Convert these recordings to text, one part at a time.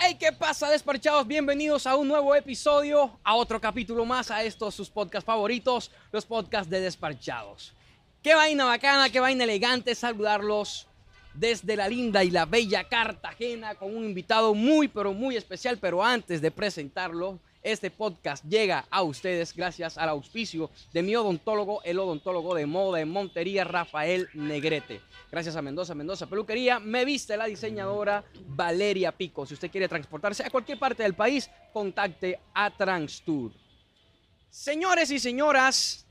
Hey, ¿qué pasa, despachados? Bienvenidos a un nuevo episodio, a otro capítulo más, a estos sus podcasts favoritos, los podcasts de despachados. Qué vaina bacana, qué vaina elegante saludarlos desde la linda y la bella Cartagena con un invitado muy, pero muy especial. Pero antes de presentarlo, este podcast llega a ustedes gracias al auspicio de mi odontólogo, el odontólogo de moda en Montería, Rafael Negrete. Gracias a Mendoza, Mendoza Peluquería, me viste la diseñadora Valeria Pico. Si usted quiere transportarse a cualquier parte del país, contacte a Transtour. Señores y señoras,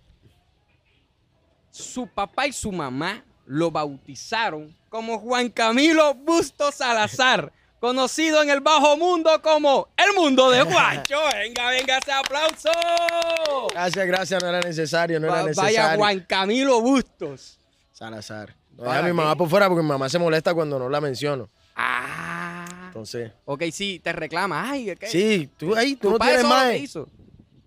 su papá y su mamá lo bautizaron como Juan Camilo Busto Salazar conocido en el bajo mundo como el mundo de Juancho. Venga, venga ese aplauso. Gracias, gracias, no era necesario, no era necesario. Vaya Juan Camilo Bustos. Salazar. No a mi mamá por fuera porque mi mamá se molesta cuando no la menciono. Ah. Entonces. Ok, sí, te reclama. Ay, ¿qué? Sí, tú ahí, tú no tienes más.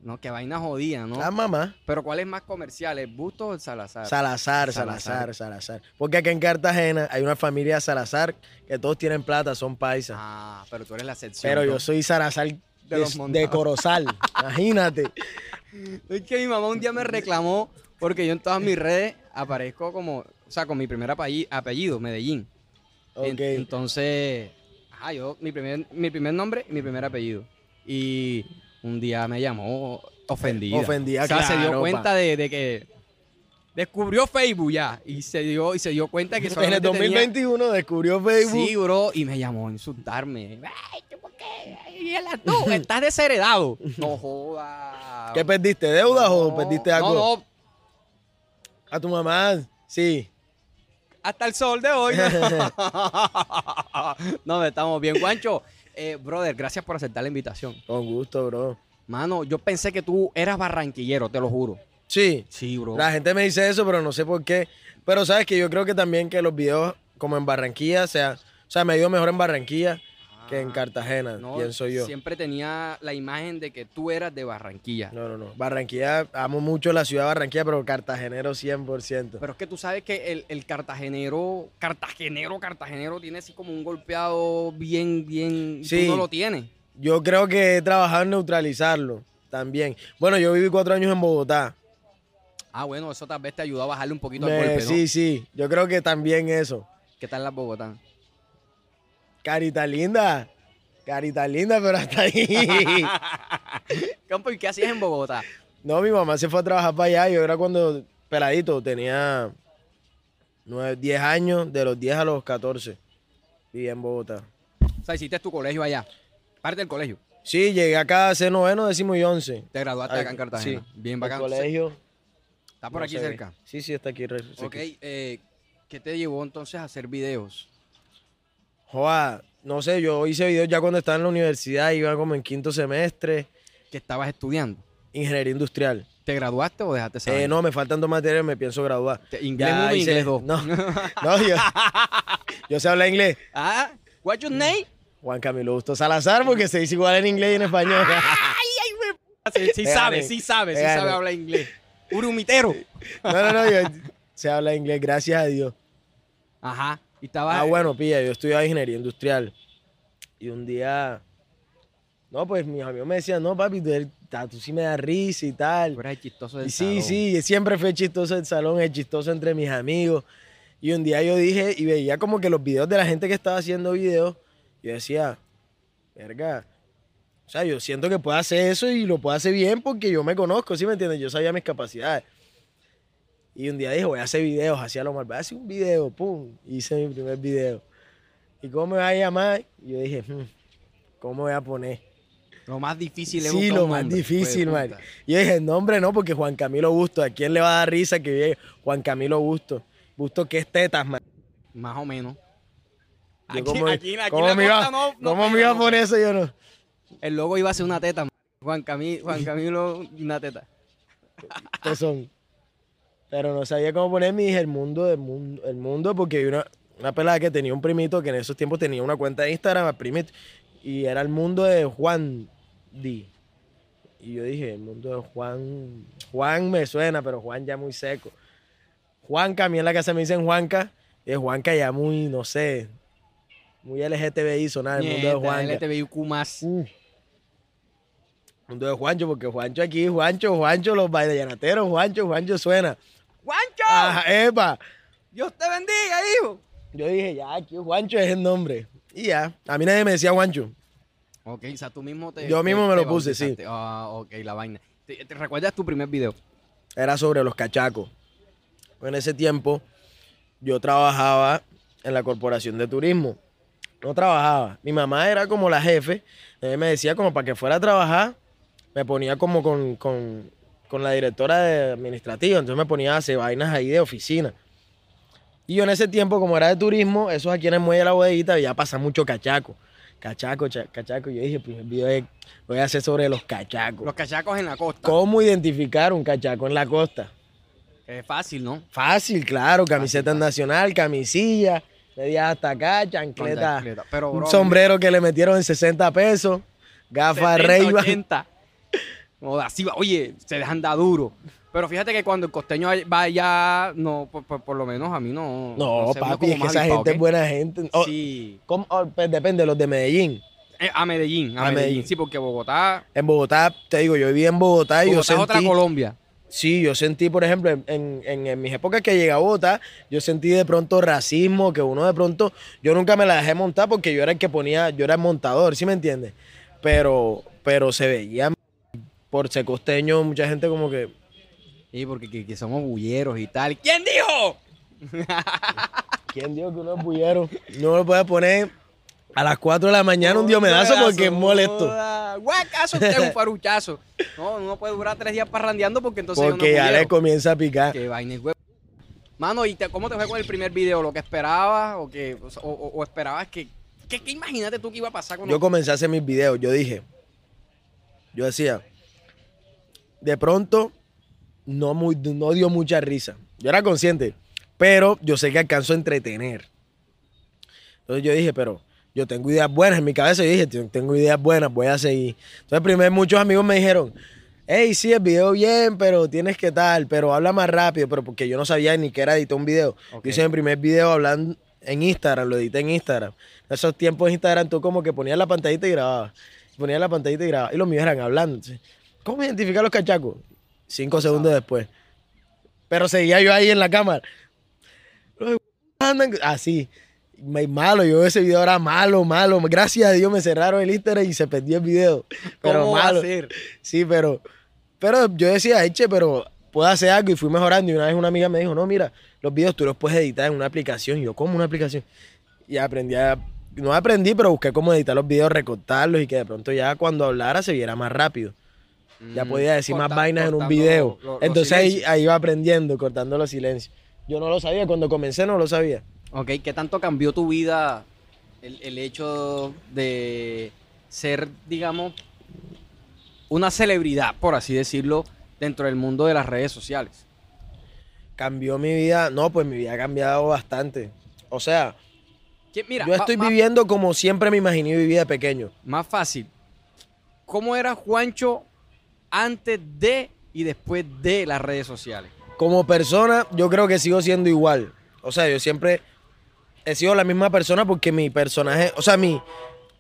No, qué vaina jodida, ¿no? La mamá. Pero ¿cuál es más comercial, el Busto o el Salazar? Salazar, Salazar, Salazar, Porque aquí en Cartagena hay una familia Salazar que todos tienen plata, son paisas. Ah, pero tú eres la excepción. Pero yo soy Salazar de, de, Corozal, imagínate. Es que mi mamá un día me reclamó porque yo en todas mis redes aparezco como, o sea, con mi primer apellido, Medellín. Ok. Entonces, ajá, yo, mi primer, mi primer nombre y mi primer apellido. Y un día me llamó ofendida. Ofendida, o sea, se dio cuenta de, que descubrió Facebook ya y se dio y se dio cuenta que en el 2021 descubrió Facebook. Sí, bro, y me llamó a insultarme. Ay, ¿por qué? tú estás desheredado. No jodas. ¿Qué perdiste? ¿Deudas o perdiste algo? No, no. A tu mamá, sí. Hasta el sol de hoy. no, estamos bien, Juancho. Eh, brother, gracias por aceptar la invitación. Con gusto, bro. Mano, yo pensé que tú eras barranquillero, te lo juro. Sí. Sí, bro. La gente me dice eso, pero no sé por qué. Pero sabes que yo creo que también que los videos como en Barranquilla, o sea, o sea, me dio mejor en Barranquilla que en Cartagena, pienso yo. Siempre tenía la imagen de que tú eras de Barranquilla. No, no, no. Barranquilla, amo mucho la ciudad de Barranquilla, pero cartagenero 100%. Pero es que tú sabes que el, cartagenero, cartagenero, cartagenero tiene así como un golpeado bien, bien. Sí. Tú no lo tienes. Yo creo que he trabajado en neutralizarlo también. Bueno, yo viví cuatro años en Bogotá. Ah, bueno, eso tal vez te ayudó a bajarle un poquito al golpe, ¿no? Sí, sí. Yo creo que también eso. ¿Qué tal la Bogotá? Carita linda. Carita linda, pero hasta ahí. Campo, ¿y qué hacías en Bogotá? No, mi mamá se fue a trabajar para allá. Yo era cuando peladito, tenía 9, 10 años, de los 10 a los 14. Vivía en Bogotá. O sea, hiciste tu colegio allá. Parte del colegio. Sí, llegué acá a hacer noveno, décimo y once. Te graduaste acá en Cartagena. Sí. Bien bacán. Colegio. ¿Está por aquí cerca? Sí, sí, está aquí. Ok, eh, ¿qué te llevó entonces a hacer videos? Joa, no sé, yo hice videos ya cuando estaba en la universidad, iba como en quinto semestre. ¿Qué estabas estudiando? Ingeniería industrial. ¿Te graduaste o dejaste saber? Eh, no, me faltan dos materias, me pienso graduar. ¿Inglés uno inglés dos? No, no yo, yo sé hablar inglés. Ah, what's your name? Juan Camilo Busto Salazar, porque se dice igual en inglés y en español. ay, ay, sí, sí sabe, sí sabe, sí sabe hablar inglés. Urumitero. no, no, no, yo, se habla inglés, gracias a Dios. Ajá. Y estaba, ah, bueno, pilla, yo estudiaba ingeniería industrial. Y un día, no, pues mis amigos me decían, no, papi, tú, sí me das risa y tal. Pero eres chistoso del y Sí, sí, siempre fue chistoso el salón, es chistoso entre mis amigos. Y un día yo dije, y veía como que los videos de la gente que estaba haciendo videos, yo decía, verga, o sea, yo siento que puedo hacer eso y lo puedo hacer bien porque yo me conozco, ¿sí me entiendes? Yo sabía mis capacidades. Y un día dije, voy a hacer videos, hacía lo mal, voy a hacer un video, pum, hice mi primer video. ¿Y cómo me va a llamar? Y yo dije, hmm, ¿cómo voy a poner? Lo más difícil es Sí, lo más difícil, man. Y yo dije, el nombre no, porque Juan Camilo Busto, ¿a quién le va a dar risa que llegue Juan Camilo Busto? Busto que es tetas, man. Más o menos. Aquí, ¿Cómo, aquí, aquí ¿cómo me iba, no, ¿cómo me iba a poner eso? Yo no. El logo iba a ser una teta, Juan Camilo, Juan Camilo, una teta. ¿Qué son? Pero no sabía cómo ponerme y dije el mundo del mundo, el mundo, porque hay una, una pelada que tenía un primito que en esos tiempos tenía una cuenta de Instagram, primito, y era el mundo de Juan D. Y yo dije, el mundo de Juan, Juan me suena, pero Juan ya muy seco. Juanca, a mí en la casa me dicen Juanca, y es Juanca ya muy, no sé, Muy LGTBI sonar el mundo de Juanca. LTBIQ más. Uh. Mundo de Juancho, porque Juancho aquí, Juancho, Juancho, los bailaneteros, Juancho, Juancho suena. ¡Juancho! Ajá, epa. Dios te bendiga, hijo. Yo dije, ya, aquí Juancho es el nombre. Y ya, a mí nadie me decía Juancho. Ok, o sea, tú mismo te. Yo mismo te- me lo puse, sí. Ah, ok, la vaina. ¿Te, te recuerdas tu primer video? Era sobre los cachacos. En ese tiempo, yo trabajaba en la corporación de turismo. No trabajaba. Mi mamá era como la jefe. Ella me decía como para que fuera a trabajar, me ponía como con, con, con la directora de administrativa. Entonces me ponía a hacer vainas ahí de oficina. Y yo en ese tiempo, como era de turismo, esos aquí en el muelle de la bodita, ya pasa mucho cachaco. Cachaco, cha- cachaco. Yo dije, pues el video es- voy a hacer sobre los cachacos. Los cachacos en la costa. ¿Cómo identificar un cachaco en la costa? Es fácil, ¿no? Fácil, claro, camiseta fácil. nacional, camisilla, medias hasta acá, chancleta. Pero, un bro, sombrero que le metieron en 60 pesos, gafas 70, Ray 80. No, así va. Oye, se dejan dar duro. Pero fíjate que cuando el costeño va allá, no, por, por- por lo menos a mí no. No, sé, uno papi, es que esa gente es buena gente. Oh, Sí. ¿cómo? Oh, pues depende, los de Medellín. Eh, a Medellín, a, A Medellín. Medellín. Sí, porque Bogotá, En Bogotá, te digo, yo viví en Bogotá y Bogotá yo es otra sentí, Colombia. sí, yo sentí, por ejemplo, en, en- en mis épocas que llegué a Bogotá, yo sentí de pronto racismo, que uno de pronto, yo nunca me la dejé montar porque yo era el que ponía, yo era el montador, ¿sí me entiendes? Pero, pero se veía por ser costeño, mucha gente como que, Sí, porque que, que somos bulleros y tal. ¿Quién dijo? ¿quién dijo que uno es bullero? No lo puede poner a las 4 de la mañana un diomedazo porque es molesto. Guacazo, usted es un faruchazo. No, no puede durar tres días parrandeando porque entonces uno Porque ya le comienza a picar. Qué vaina huevo. Mano, ¿y te- cómo te fue con el primer video? ¿Lo que esperabas o que o, esperabas que, que, que imagínate tú que iba a pasar con Yo comencé a hacer mis videos, yo dije, yo decía, de pronto no, muy, no dio mucha risa. Yo era consciente, pero yo sé que alcanzo a entretener. Entonces yo dije, pero yo tengo ideas buenas en mi cabeza. Yo dije, "Tengo- ideas buenas, voy a seguir. Entonces primero muchos amigos me dijeron, hey, sí, el video bien, pero tienes que tal, pero habla más rápido, pero porque yo no sabía ni qué era editar un video. Ok. Yo hice mi primer video hablando en Instagram, lo edité en Instagram. En esos tiempos en Instagram tú como que ponías la pantallita y grababas. Ponías la pantallita y grababas. Y los míos eran hablando. Entonces, ¿Cómo identificar los cachacos? Cinco segundos después. Pero seguía yo ahí en la cámara. Los andan así. Me- Malo, yo ese video era malo, malo. Gracias a Dios me cerraron el Instagram y se perdió el video. Pero ¿Cómo va a malo. ser? Sí, pero, pero yo decía, eche, pero puedo hacer algo y fui mejorando. Y una vez una amiga me dijo, no, mira, los videos tú los puedes editar en una aplicación. Y yo, ¿cómo una aplicación? Y aprendí a, no aprendí, pero busqué cómo editar los videos, recortarlos y que de pronto ya cuando hablara se viera más rápido. Ya Mm, podía decir más vainas en un video. lo- Entonces ahí, ahí iba aprendiendo, cortando los silencios. Yo no lo sabía, cuando comencé no lo sabía. Ok, ¿qué tanto cambió tu vida el, el hecho de ser, digamos, una celebridad, por así decirlo, dentro del mundo de las redes sociales? Cambió mi vida, no, pues mi vida ha cambiado bastante. O sea, Mira, yo estoy viviendo como siempre me imaginé vivir de pequeño. más fácil. ¿Cómo era Juancho antes de y después de las redes sociales? Como persona, yo creo que sigo siendo igual. O sea, yo siempre he sido la misma persona porque mi personaje, o sea, mi,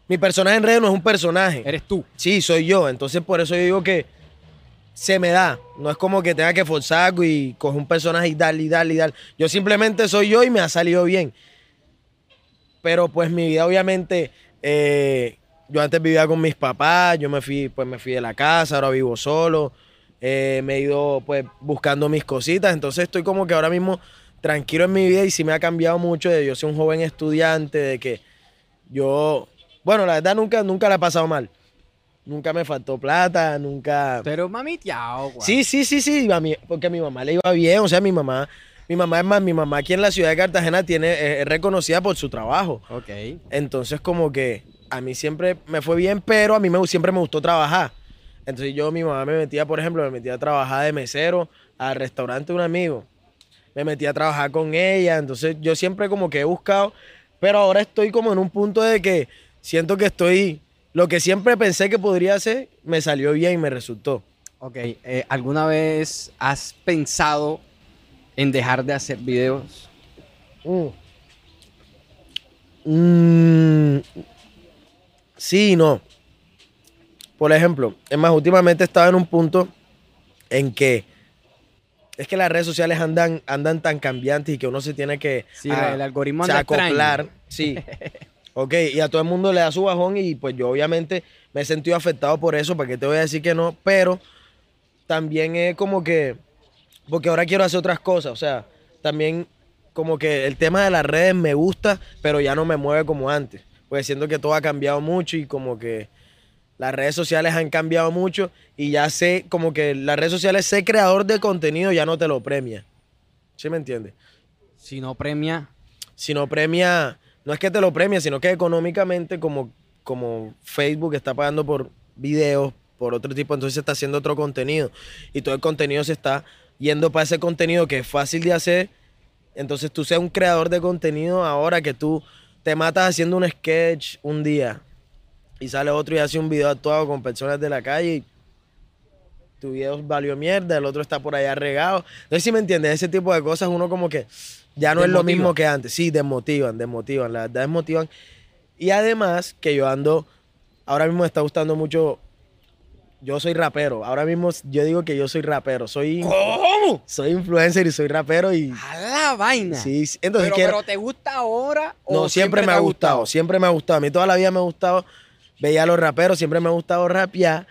mi personaje en redes no es un personaje. Eres tú. Sí, soy yo. Entonces, por eso yo digo que se me da. No es como que tenga que forzar algo y coger un personaje y darle y darle y darle. Yo simplemente soy yo y me ha salido bien. Pero pues mi vida, obviamente, eh, yo antes vivía con mis papás, yo me fui, pues me fui de la casa, ahora vivo solo. eh, me he ido pues buscando mis cositas. Entonces estoy como que ahora mismo tranquilo en mi vida y sí me ha cambiado mucho de yo ser un joven estudiante, de que yo, bueno, la verdad nunca, nunca la he pasado mal. Nunca me faltó plata, nunca... Pero mamiteado, guau. Sí, sí, sí, sí, a mí- porque a mi mamá le iba bien, o sea, mi mamá, mi mamá es más, mi mamá aquí en la ciudad de Cartagena tiene, eh, es reconocida por su trabajo. Ok. Entonces como que a mí siempre me fue bien, pero a mí me, siempre me gustó trabajar. Entonces yo, mi mamá me metía, por ejemplo, me metía a trabajar de mesero al restaurante de un amigo. Me metía a trabajar con ella, entonces yo siempre como que he buscado, pero ahora estoy como en un punto de que siento que estoy, lo que siempre pensé que podría hacer, me salió bien y me resultó. Ok. eh, ¿Alguna vez has pensado en dejar de hacer videos? Mm. Mm, sí y no. Por ejemplo, es más, últimamente estaba en un punto en que es que las redes sociales andan, andan tan cambiantes y que uno se tiene que Sí, a- el algoritmo anda extraño. acoplar. Sí. ok, y a todo el mundo le da su bajón y pues yo obviamente me he sentido afectado por eso, ¿para qué te voy a decir que no? Pero también es como que, porque ahora quiero hacer otras cosas, o sea, también como que el tema de las redes me gusta, pero ya no me mueve como antes, porque siento que todo ha cambiado mucho y como que las redes sociales han cambiado mucho y ya sé, como que las redes sociales, ser creador de contenido ya no te lo premia. ¿Sí me entiendes? Si no premia, Si no premia, no es que te lo premia, sino que económicamente como, como Facebook está pagando por videos, por otro tipo, entonces se está haciendo otro contenido y todo el contenido se está yendo para ese contenido que es fácil de hacer. Entonces tú seas un creador de contenido ahora que tú te matas haciendo un sketch un día y sale otro y hace un video actuado con personas de la calle y tu video valió mierda, el otro está por allá regado. Entonces, si me entiendes, ese tipo de cosas uno como que ya no es lo mismo que antes. Sí, desmotivan, desmotivan, la verdad desmotivan. Y además que yo ando, ahora mismo me está gustando mucho, yo soy rapero, ahora mismo yo digo que yo soy rapero, soy, ¿cómo? soy influencer y soy rapero y... A la vaina. Sí, sí, entonces pero, quiero- pero ¿te gusta ahora o no, siempre, me te ha gustado, siempre me ha gustado. A mí toda la vida me ha gustado, veía a los raperos, siempre me ha gustado rapear.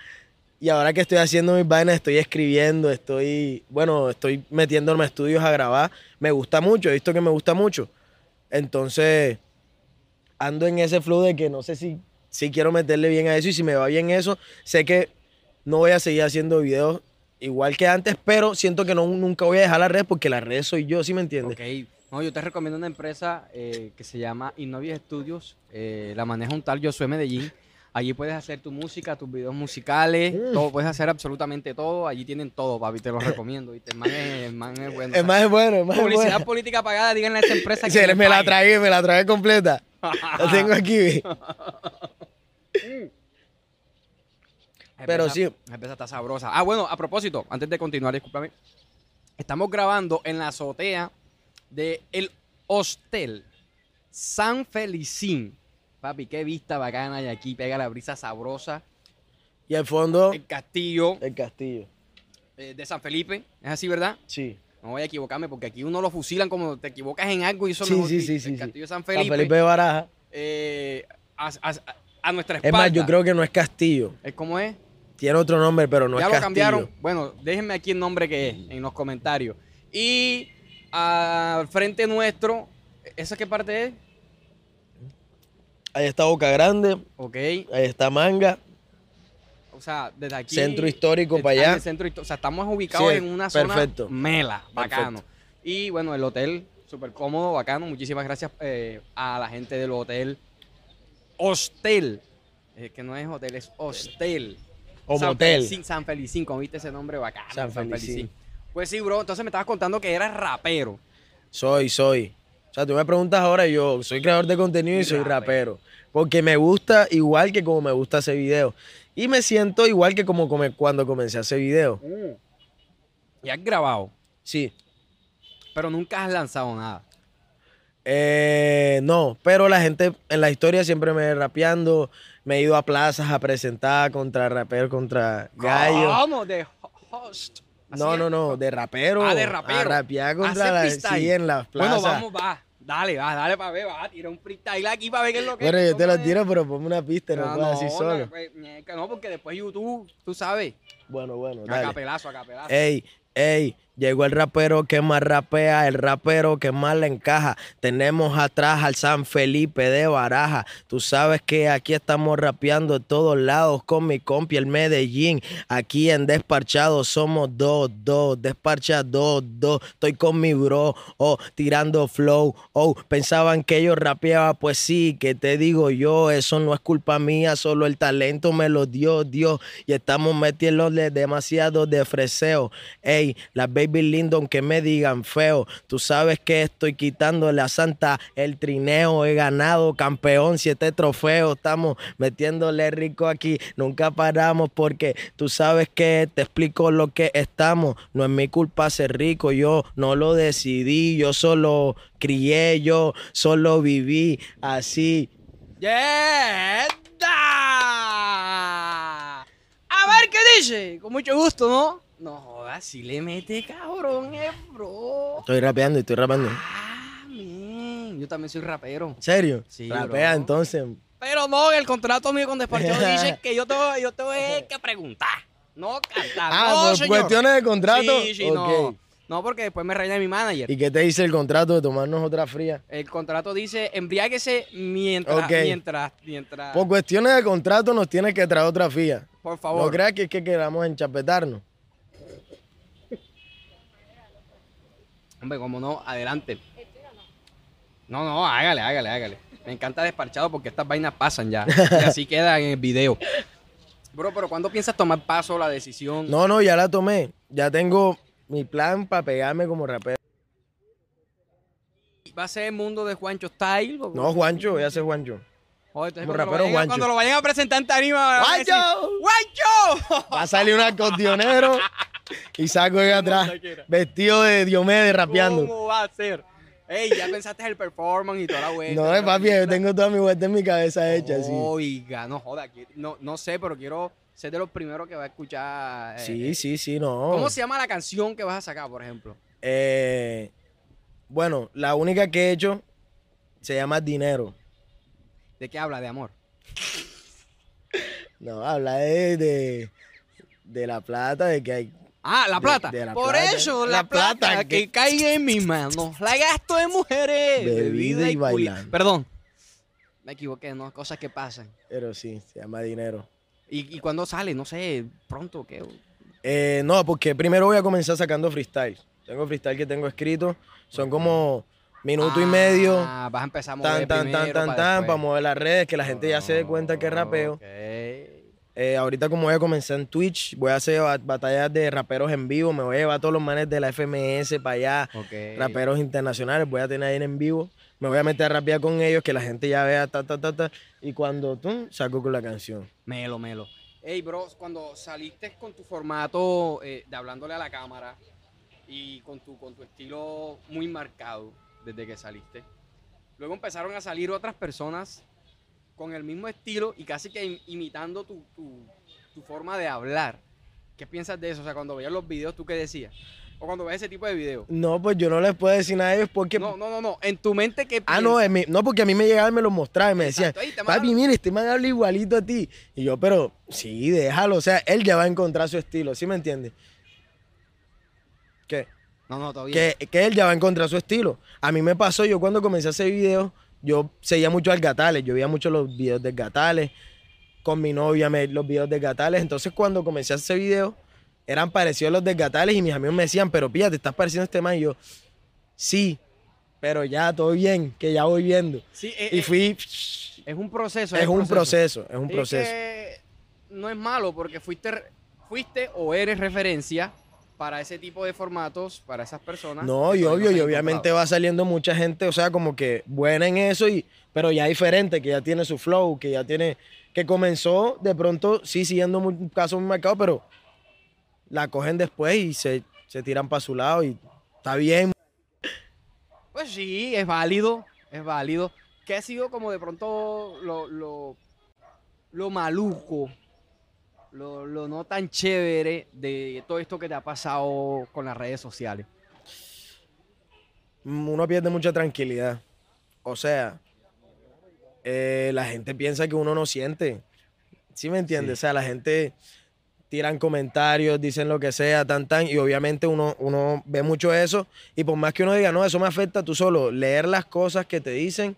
Y ahora que estoy haciendo mis vainas, estoy escribiendo, estoy, bueno, estoy metiéndome a estudios a grabar. Me gusta mucho, he visto que me gusta mucho. Entonces, ando en ese flow de que no sé si, si quiero meterle bien a eso y si me va bien eso, sé que no voy a seguir haciendo videos igual que antes, pero siento que no, nunca voy a dejar las redes porque las redes soy yo, ¿sí me entiendes? Ok. No, yo te recomiendo una empresa eh, que se llama Innovias Studios. eh, la maneja un tal Josué Medellín. Allí puedes hacer tu música, tus videos musicales, Mm. todo, puedes hacer absolutamente todo. Allí tienen todo, papi, te lo recomiendo. El man es, el man es bueno. Es más es bueno, es Publicidad bueno. política pagada, díganle a esa empresa que Sí, le me la tragué, me la tragué completa. La tengo aquí. Pero cerveza- sí. La cerveza está sabrosa. Ah, bueno, a propósito, antes de continuar, discúlpame. Estamos grabando en la azotea de el hostel San Felicín. Papi, qué vista bacana hay aquí. Pega la brisa sabrosa. Y al fondo, El castillo el castillo. eh, de San Felipe. ¿Es así, verdad? Sí. No voy a equivocarme porque aquí uno lo fusilan como te equivocas en algo y eso Sí, no sí, sí, sí, El sí. castillo de San San Felipe. Felipe de Baraja. eh, a, a- a nuestra Es espalda. más, yo creo que no es castillo. ¿Es como es? Tiene otro nombre, pero no ya es lo castillo. cambiaron. Bueno, déjenme aquí el nombre que es en los comentarios. Y al frente nuestro, ¿esa qué parte es? Ahí está Boca Grande, Ok. ahí está Manga. O sea, desde aquí. Centro histórico para allá. centro o sea, estamos ubicados Sí, en una zona perfecto. mela, bacano. Perfecto. Y bueno, el hotel, súper cómodo, bacano. Muchísimas gracias eh, a la gente del hotel Hostel. Es que no es hotel, es hostel. O San motel. Felicín, San Felicín, viste ese nombre bacano. San Felicín. Pues sí, bro. Entonces me estabas contando que eras rapero. Soy, soy. O sea, tú me preguntas ahora, yo soy creador de contenido y Y soy rapero. rapero. Porque me gusta igual que como me gusta hacer video. Y me siento igual que como come- cuando comencé a hacer video. Y has grabado, Sí. pero nunca has lanzado nada. Eh, no, pero la gente en la historia siempre me rapeando. Me he ido a plazas a presentar contra rapero, contra gallo. ¿Cómo? De ho- host. No, es. no, no, de rapero. Ah, de rapero. A rapear contra la sí, en las Bueno, plazas. vamos, va. Dale, va, dale para ver, va. Tira un freestyle aquí para ver qué es lo que Bueno, yo te lo es. tiro, pero ponme una pista, no, Ah, puedo así no, solo. no, pues, no, porque después YouTube, tú sabes. Bueno, bueno, A dale. capelazo, a capelazo. Ey, ey, llegó el rapero que más rapea, el rapero que más le encaja. Tenemos atrás al San Felipe de Baraja. Tú sabes que aquí estamos rapeando de todos lados con mi compi el Medellín. Aquí en Desparchado somos dos, dos, Desparcha dos, dos. Estoy con mi bro, oh, tirando flow. Oh, pensaban que yo rapeaba, pues sí, que te digo yo, eso no es culpa mía, solo el talento me lo dio Dios. Y estamos metiéndole demasiado de freseo. Ey, las baby lindo aunque me digan feo. Tú sabes que estoy quitando la santa el trineo. He ganado campeón, siete trofeos. Estamos metiéndole rico aquí. Nunca paramos porque tú sabes que te explico lo que estamos. No es mi culpa ser rico. Yo no lo decidí. Yo solo crié. Yo solo viví así. ¡Yeah! A ver qué dice. Con mucho gusto, ¿no? No jodas, si le mete cabrón, eh, bro. Estoy rapeando, estoy rapeando. Ah, man. Yo también soy rapero. ¿En serio? Sí, Rapea bro. entonces. Pero no, el contrato mío con Despachado dice que yo te, voy- yo te voy que preguntar. No cantar. Ah, no, por señor. cuestiones de contrato. Sí, sí, Ok. no. No, porque después me reina mi manager. ¿Y qué te dice el contrato de tomarnos otra fría? El contrato dice embriáguese mientras, Ok. mientras, mientras. Por cuestiones de contrato nos tienes que traer otra fría. Por No favor. creas que es que queramos enchapetarnos. Hombre, como no, adelante. No, no, hágale, hágale, hágale. Me encanta desparchado porque estas vainas pasan ya. Y así queda en el video. Bro, pero ¿cuándo piensas tomar paso la decisión? No, no, ya la tomé. Ya tengo mi plan para pegarme como rapero. ¿Va a ser el mundo de Juancho Style? No, Juancho, voy a ser Juancho. Joder, entonces como cuando, lo vayan, a- Juancho. cuando lo vayan a presentar en tarima. ¡Juancho! ¡Juancho! Va a salir un acordeonero y saco de atrás, vestido de Diomedes rapeando. ¿Cómo va a ser? Ey, ya pensaste el performance y toda la vuelta. No, papi, yo tengo toda mi vuelta en mi cabeza hecha, sí. Oiga, no joda. No, no sé, pero quiero ser de los primeros que va a escuchar. eh, Sí, eh, sí, sí, no. ¿Cómo se llama la canción que vas a sacar, por ejemplo? Eh, bueno, la única que he hecho se llama Dinero. ¿De qué habla? De amor. No, habla de, de, de la plata, de que hay. Ah, la plata. de la por plata. eso, la, La plata, plata que, que- caiga en mis manos. La gasto en mujeres. Bebida y bailando. Perdón. Me equivoqué, ¿no? Cosas que pasan. Pero sí, se llama Dinero. ¿Y, y cuándo sale? No sé, pronto, ¿qué? Eh, no, porque primero voy a comenzar sacando freestyle. Tengo freestyle que tengo escrito. Son como minuto y medio. Ah, vas a empezar a mover Tan, tan, tan, tan, para mover las redes, que la gente ya se dé cuenta que rapeo. Eh, ahorita como voy a comenzar en Twitch, voy a hacer ba- batallas de raperos en vivo, me voy a llevar todos los manes de la FMS para allá, Ok. raperos internacionales, voy a tener ahí en vivo, me voy a meter a rapear con ellos, que la gente ya vea ta, ta, ta, ta, y cuando tú saco con la canción. Melo, melo. Ey, bro, cuando saliste con tu formato eh, de hablándole a la cámara y con tu, con tu estilo muy marcado desde que saliste, luego empezaron a salir otras personas con el mismo estilo y casi que im- imitando tu, tu- tu forma de hablar. ¿Qué piensas de eso? O sea, cuando veías los videos, ¿tú qué decías? O cuando ves ese tipo de videos. No, pues yo no les puedo decir nada a ellos porque... No, no, no, no. En tu mente, ¿qué Ah, no, piensas? mi- no, porque a mí me llegaban y me los mostraban y me decían, Exacto, papi, mire, este man habla igualito a ti. Y yo, pero sí, déjalo, o sea, él ya va a encontrar su estilo, ¿sí me entiendes? ¿Qué? No, no, todavía. que, que él ya va a encontrar su estilo. A mí me pasó, yo cuando comencé a hacer videos, yo seguía mucho al Gatales, yo veía mucho los videos de Gatales, con mi novia me, los videos de Gatales, entonces cuando comencé a hacer videos, eran parecidos a los de Gatales y mis amigos me decían, pero pilla, te estás pareciendo a este man, y yo, sí, pero ya, todo bien, que ya voy viendo. Sí, eh, Y eh, fui, es un proceso. es un proceso, es un Es proceso. que no es malo porque fuiste, fuiste o eres referencia para ese tipo de formatos, para esas personas. No, y obvio, y obviamente va saliendo mucha gente, o sea, como que buena en eso, y, pero ya diferente, que ya tiene su flow, que ya tiene, que comenzó de pronto, sí, siguiendo un caso muy marcado, pero la cogen después y se, se tiran para su lado y está bien. Pues sí, es válido, es válido. ¿Qué ha sido como de pronto lo, lo, lo maluco, lo, lo no tan chévere de todo esto que te ha pasado con las redes sociales? Uno pierde mucha tranquilidad. O sea, eh, la gente piensa que uno no siente. ¿Sí me entiendes? Sí. O sea, la gente tiran comentarios, dicen lo que sea, tan, tan, y obviamente uno, uno ve mucho eso, y por más que uno diga, no, eso me afecta, tú solo leer las cosas que te dicen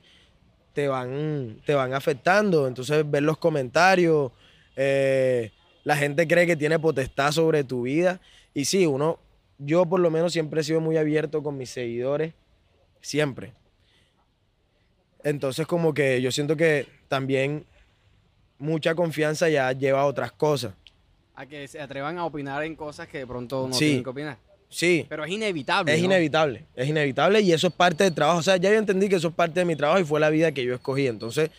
te van, te van afectando. Entonces, ver los comentarios, eh, la gente cree que tiene potestad sobre tu vida, y sí, uno, yo por lo menos siempre he sido muy abierto con mis seguidores, siempre. Entonces, como que yo siento que también mucha confianza ya lleva a otras cosas. A que se atrevan a opinar en cosas que de pronto no Sí. tienen que opinar. Sí, Pero es inevitable. es ¿no? inevitable, es inevitable y eso es parte del trabajo. O sea, ya yo entendí que eso es parte de mi trabajo y fue la vida que yo escogí. Entonces,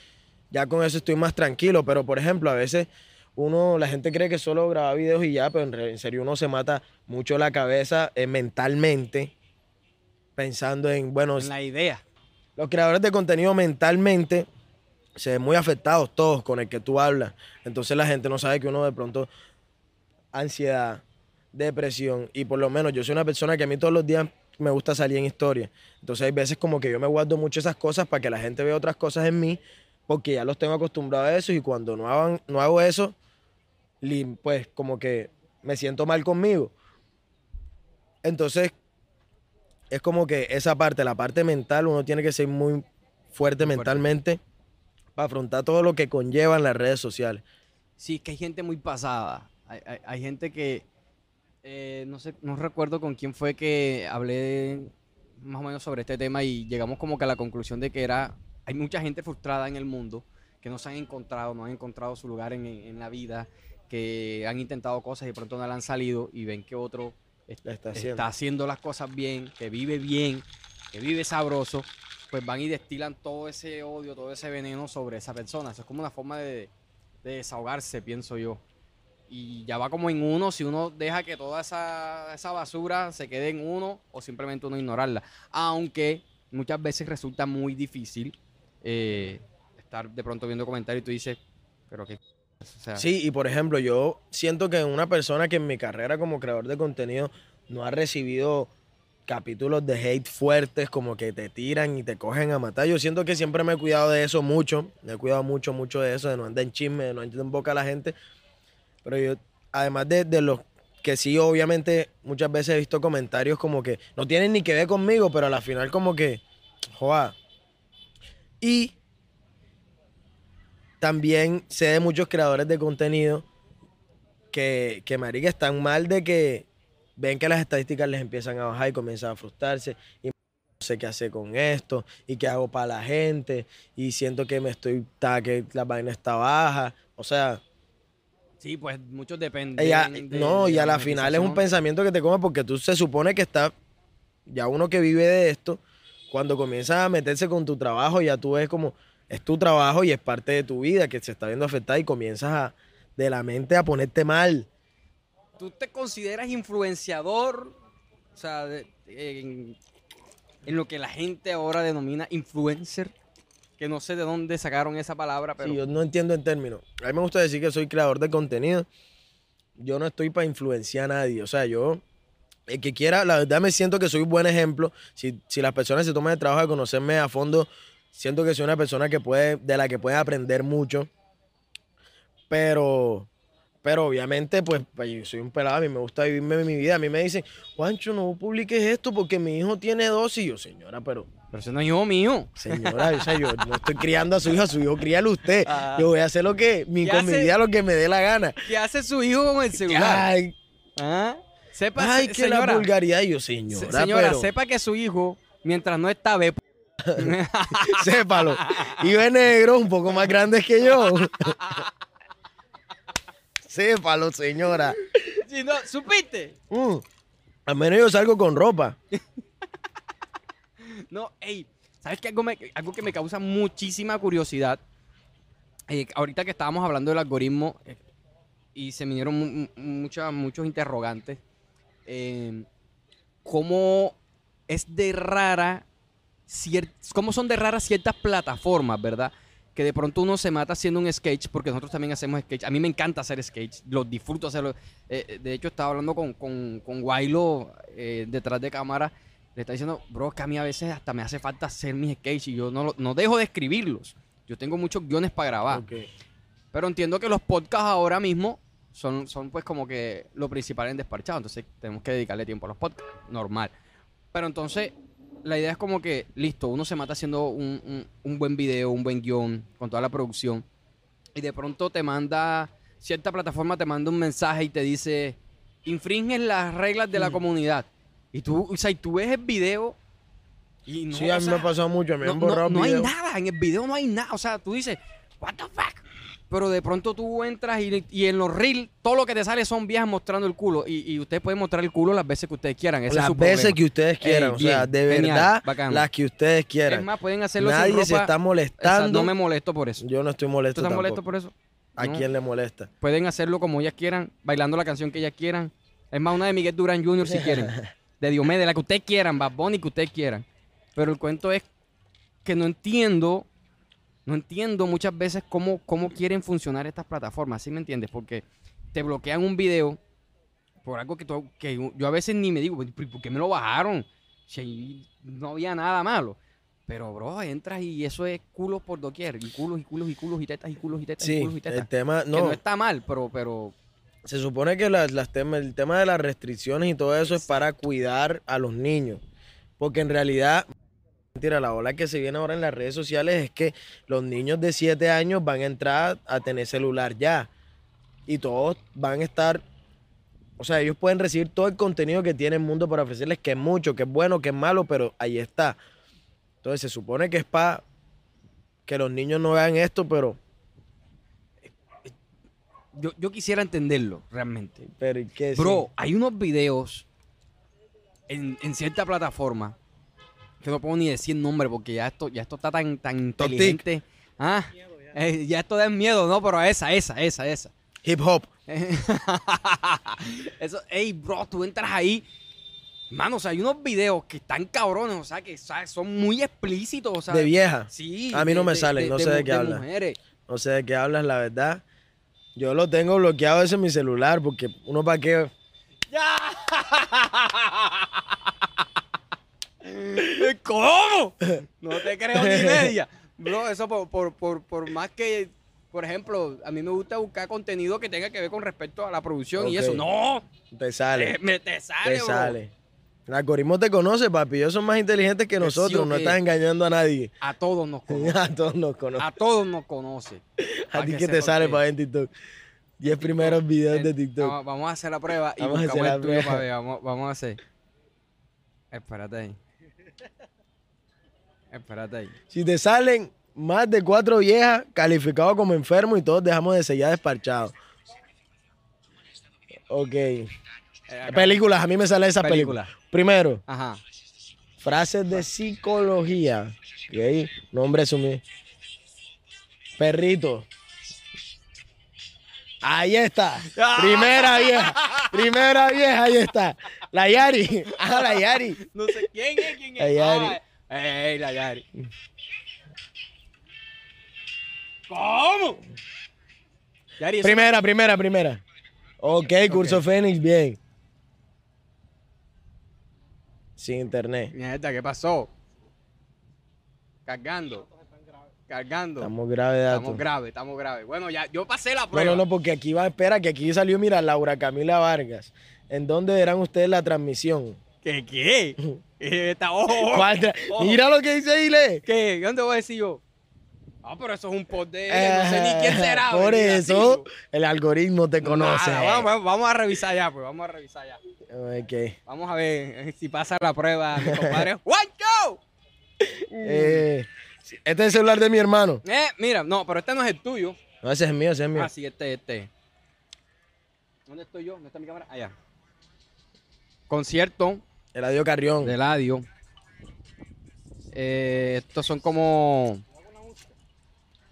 ya con eso estoy más tranquilo. Pero, por ejemplo, a veces uno, la gente cree que solo graba videos y ya, pero en, en serio uno se mata mucho la cabeza eh, mentalmente pensando en, bueno, En la idea. los creadores de contenido mentalmente se ven muy afectados todos con el que tú hablas. Entonces la gente no sabe que uno de pronto ansiedad, depresión y por lo menos yo soy una persona que a mí todos los días me gusta salir en historia. Entonces hay veces como que yo me guardo mucho esas cosas para que la gente vea otras cosas en mí porque ya los tengo acostumbrados a eso y cuando no, hagan, no hago eso, pues como que me siento mal conmigo. Entonces es como que esa parte, la parte mental, uno tiene que ser muy fuerte Muy fuerte. mentalmente para afrontar todo lo que conllevan las redes sociales. Sí, es que hay gente muy pasada. Hay, hay- hay gente que. eh, no sé, no recuerdo con quién fue que hablé más o menos sobre este tema y llegamos como que a la conclusión de que era. Hay mucha gente frustrada en el mundo que no se han encontrado, no han encontrado su lugar en, en la vida, que han intentado cosas y de pronto no le han salido y ven que otro está haciendo. está haciendo las cosas bien, que vive bien, que vive sabroso, pues van y destilan todo ese odio, todo ese veneno sobre esa persona. Eso es como una forma de, de desahogarse, pienso yo. Y ya va como en uno, si uno deja que toda esa, esa basura se quede en uno o simplemente uno ignorarla. Aunque muchas veces resulta muy difícil eh, estar de pronto viendo comentarios y tú dices, pero qué... Sí, y por ejemplo, yo siento que una persona que en mi carrera como creador de contenido no ha recibido capítulos de hate fuertes, como que te tiran y te cogen a matar. Yo siento que siempre me he cuidado de eso mucho, me he cuidado mucho, mucho de eso, de no andar en chisme, de no andar en boca a la gente. Pero yo, además de, de los que sí, obviamente, muchas veces he visto comentarios como que no tienen ni que ver conmigo, pero a la final como que, joa. Y también sé de muchos creadores de contenido que, que marica, están mal de que ven que las estadísticas les empiezan a bajar y comienzan a frustrarse y no sé qué hacer con esto y qué hago para la gente y siento que me estoy, ta, que la vaina está baja. O sea, sí, pues muchos dependen. ella- de- no, de y a la final es un pensamiento que te come porque tú se supone que está, ya uno que vive de esto, cuando comienzas a meterse con tu trabajo, ya tú ves como, es tu trabajo y es parte de tu vida que se está viendo afectada y comienzas a, de la mente a ponerte mal. ¿Tú te consideras influenciador? O sea, de- en, en lo que la gente ahora denomina influencer. Que no sé de dónde sacaron esa palabra, pero Sí, yo no entiendo en términos. A mí me gusta decir que soy creador de contenido. Yo no estoy para influenciar a nadie. O sea, yo, el que quiera, la verdad me siento que soy un buen ejemplo. Si, si las personas se toman el trabajo de conocerme a fondo, siento que soy una persona que puede, de la que puede aprender mucho. Pero, pero obviamente, pues, pues, yo soy un pelado, a mí me gusta vivirme mi vida. A mí me dicen, Juancho, no publiques esto porque mi hijo tiene dos. Y yo, señora, pero pero ese no es hijo mío. Señora, o sea, yo no estoy criando a su hijo, a su hijo críalo usted. Ah. Yo voy a hacer lo que, mi, ¿Qué con mi vida lo que me dé la gana. ¿Qué hace su hijo con el celular? Ay, ¿Ah? Sepa, ay, se- que la señora, vulgaridad. Y yo, se- señora, señora, pero sepa que su hijo, mientras no está ve sépalo. Y de negro, un poco más grandes que yo. sépalo, señora. Si no, ¿Supiste? Mm. Al menos yo salgo con ropa. No, hey, ¿sabes qué? Algo, me- algo que me causa muchísima curiosidad. Eh, ahorita que estábamos hablando del algoritmo eh, y se me dieron mu- muchos interrogantes. eh, ¿Cómo es de rara, cómo son de raras ciertas plataformas, verdad? Que de pronto uno se mata haciendo un sketch, porque nosotros también hacemos sketch. A mí me encanta hacer sketch, los disfruto hacerlo. Eh, de hecho, estaba hablando con, con, con Wailo eh, detrás de cámara. Le está diciendo, bro, que a mí a veces hasta me hace falta hacer mis sketches y yo no, lo- no dejo de escribirlos. Yo tengo muchos guiones para grabar. Pero entiendo que los podcasts ahora mismo son, son pues como que lo principal en Desparchado. Entonces tenemos que dedicarle tiempo a los podcasts. Normal. Pero entonces la idea es como que, listo, uno se mata haciendo un, un- un buen video, un buen guion, con toda la producción. Y de pronto te manda, cierta plataforma te manda un mensaje y te dice, infringes las reglas de la Mm. comunidad. Y tú, o sea, y tú ves el video y no, sí, a o mí sea, me ha pasado mucho. Me no, han no- borrado no hay videos. nada, en el video no hay nada. O sea, tú dices, what the fuck. Pero de pronto tú entras y, y en los reels todo lo que te sale son viejas mostrando el culo. Y, y ustedes pueden mostrar el culo las veces que ustedes quieran. Ese es las su veces problema. que ustedes quieran. Ey, o sea, de genial, verdad, bacano. las que ustedes quieran. Es más, pueden hacerlo sin Nadie se ropa. está Exacto, molestando. no me molesto por eso. Yo no estoy ¿Tú molesto estás tampoco. molesto por eso? ¿A No. quién le molesta? Pueden hacerlo como ellas quieran, bailando la canción que ellas quieran. Es más, una de Miguel Durán Jr. si quieren. De Diomedes, la que ustedes quieran, Bad Bunny, que ustedes quieran. Pero el cuento es que no entiendo, no entiendo muchas veces cómo, cómo quieren funcionar estas plataformas, ¿sí me entiendes? Porque te bloquean un video por algo que, tú- que yo a veces ni me digo, "¿Pero ¿por qué me lo bajaron? Si no había nada malo. Pero, bro, entras y eso es culos por doquier. Y culos y culos y culos y tetas y culos y tetas y Sí, culos y tetas. el tema, Que no, no está mal, pero, pero se supone que las, las temas, el tema de las restricciones y todo eso es para cuidar a los niños. Porque en realidad, mentira, la ola que se viene ahora en las redes sociales es que los niños de 7 años van a entrar a tener celular ya. Y todos van a estar, o sea, ellos pueden recibir todo el contenido que tiene el mundo para ofrecerles, que es mucho, que es bueno, que es malo, pero ahí está. Entonces se supone que es para que los niños no vean esto, pero, yo, yo quisiera entenderlo realmente. pero ¿y ¿qué? Bro, hay unos videos en, en cierta plataforma que no puedo ni decir nombre porque ya esto, ya esto está tan, tan inteligente. Ah, eh, ya esto da miedo, ¿no? Pero esa, esa, esa, esa. Hip hop. Eso, ey, bro, tú entras ahí. Mano, o sea, hay unos videos que están cabrones, o sea, que ¿sabes? son muy explícitos, o sea. De vieja. Sí. A mí no me de- salen, no sé de qué hablas. mujeres. No sé de qué hablas, la verdad. Yo lo tengo bloqueado ese en mi celular porque uno para qué. ¡Ya! ¿Cómo? No te creo ni media. Bro, eso por, por, por, por más que, por ejemplo, a mí me gusta buscar contenido que tenga que ver con respecto a la producción y eso. No, Te sale. te, me, te sale, te bro. sale. El algoritmo te conoce, papi. Ellos son más inteligentes que sí, nosotros. No estás engañando a nadie. A todos nos conoce. A todos nos conoce. A todos nos conoce. A ti que que te sale para ver en TikTok. 10 primeros videos de TikTok. Vamos, vamos a hacer la prueba y Vamos a buscamos hacer el la tuyo prueba. para ver. Vamos, vamos a hacer. Espérate ahí. Espérate ahí. Si te salen más de cuatro viejas calificados como enfermos y todos dejamos de ser ya despachados. Ok. Eh. Películas, a mí me sale esa película. Película. Primero, Ajá. frases de psicología. Ok. Nombre sumido. Perrito. Ahí está. Primera vieja. Primera vieja, ahí está. La Yari. Ah, la Yari. No sé quién es, quién es. La Yari. Ey, la Yari. ¿Cómo? Yari, eso- Primera, primera, primera. Ok, curso Fénix, bien. Sin internet. Mierda, ¿qué pasó? Cargando. Cargando. Estamos graves de Estamos datos. graves, estamos graves. Bueno, ya, yo pasé la No, prueba. no, no, porque aquí va, espera, que aquí salió, mira, Laura Camila Vargas. ¿En dónde verán ustedes la transmisión? ¿Qué? ¿Qué? Eh, Está, ojo, ojo. ¿Cuál tra- ojo. Mira lo que dice Ile. ¿Qué? ¿Dónde voy a decir yo? Ah, pero eso es un ella, no sé ni quién será. Por eso el algoritmo te conoce. Nada, vamos, vamos a revisar ya, pues, vamos a revisar ya. Ok. Vamos a ver eh, si pasa la prueba, mi compadre. ¡Juancho! Eh, este es el celular de mi hermano. Eh, mira, no, pero este no es el tuyo. No, ese es mío, ese es mío. Ah, sí, este, este. ¿Dónde estoy yo? ¿Dónde está mi cámara? Allá. Concierto Eladio Carrión. de Ladio. Eh, estos son como.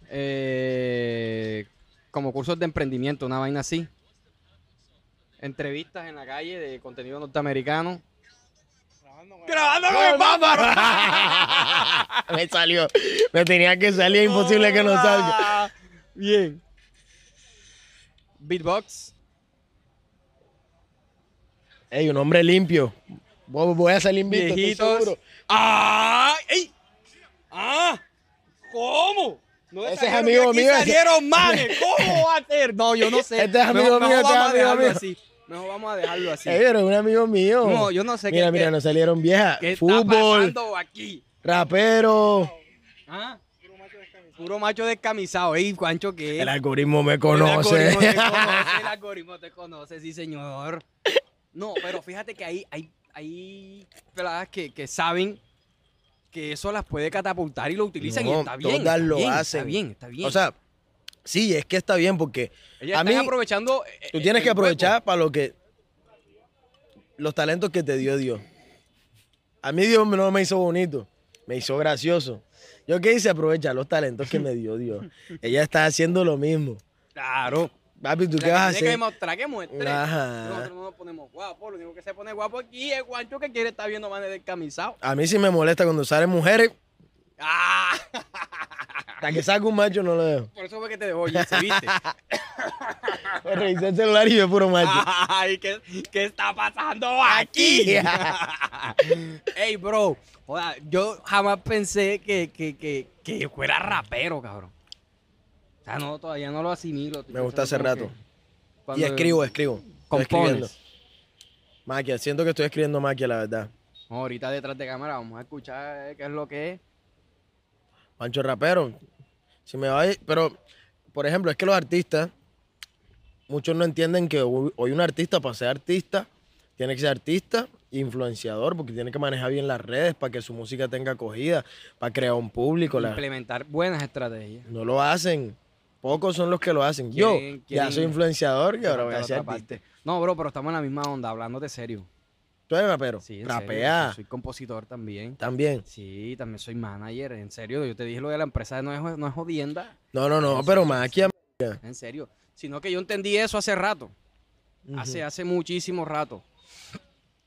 eh, como cursos de emprendimiento, una vaina así. Entrevistas en la calle de contenido norteamericano. Grabando con el me salió. Me tenía que salir, imposible que no salga. Bien. Beatbox. Ey, un hombre limpio. Voy a salir invicto, estoy Viejitos. seguro. ¡Ah! ¡Ey! ¡Ah! ¿Cómo? No Ese es amigo mío, salieron manes. ¿Cómo va a ser? No, yo no sé. Este es amigo Mejor- mío, mejor este es vamos a amigo mío. así. Mejor vamos a dejarlo así. Ey, pero es un amigo mío. No, yo no sé Mira, qué, mira, qué- nos salieron viejas. qué está Fútbol, pasando aquí. rapero. ¿Ah? Puro macho descamisado. Ey, Juancho, ¿qué? El algoritmo me El conoce. algoritmo te conoce, el algoritmo te conoce, sí, señor. No, pero fíjate que hay, hay, hay peladas que, que saben que eso las puede catapultar y lo utilizan y está bien. todas está lo bien, hacen. Está bien, está bien. O sea, Sí, es que está bien porque Ellos a mí aprovechando. eh, tú tienes que aprovechar para lo que los talentos que te dio Dios. A mí Dios no me hizo bonito, me hizo gracioso. Yo qué hice aprovechar los talentos que me dio Dios. Ella está haciendo lo mismo. Claro. Papi, ¿tú La qué vas a tiene que hacer? demostrar que muestre. Ajá. Nosotros no nos ponemos guapos, lo único que se pone guapo aquí es Guancho que quiere estar viendo más descamisado. A mí sí me molesta cuando salen mujeres, ¡Ah! hasta que saco un macho no lo dejo. Por eso fue que te dejó irse, ¿viste? Me revisé el celular y yo puro macho. Ay, ¿qué, qué está pasando aquí? Ey, bro, joda, yo jamás pensé que, que, que, que fuera rapero, cabrón. Sea, no, todavía no lo asimilo. Me gusta hace rato. Y escribo, escribo. Compones. Maquia, siento que estoy escribiendo maquia, la verdad. No, ahorita detrás de cámara vamos a escuchar eh, qué es lo que es. Pancho Rapero. Si me va a ir- Pero, por ejemplo, es que los artistas, muchos no entienden que hoy un artista, para ser artista, tiene que ser artista influenciador, porque tiene que manejar bien las redes para que su música tenga acogida, para crear un público. la- Implementar buenas estrategias. No lo hacen. Pocos son los que lo hacen. Yo Quieren- ya soy influenciador y ahora voy a ser artista. No, bro, pero estamos en la misma onda, hablando de serio. ¿Tú eres rapero? Sí, en Rapea. serio, Soy compositor también. También. Sí, también soy manager, en serio. Yo te dije lo de la empresa, no es, no es jodienda, No, no, no, pero maquia. en serio. Sino que yo entendí eso hace rato, hace, hace muchísimo rato.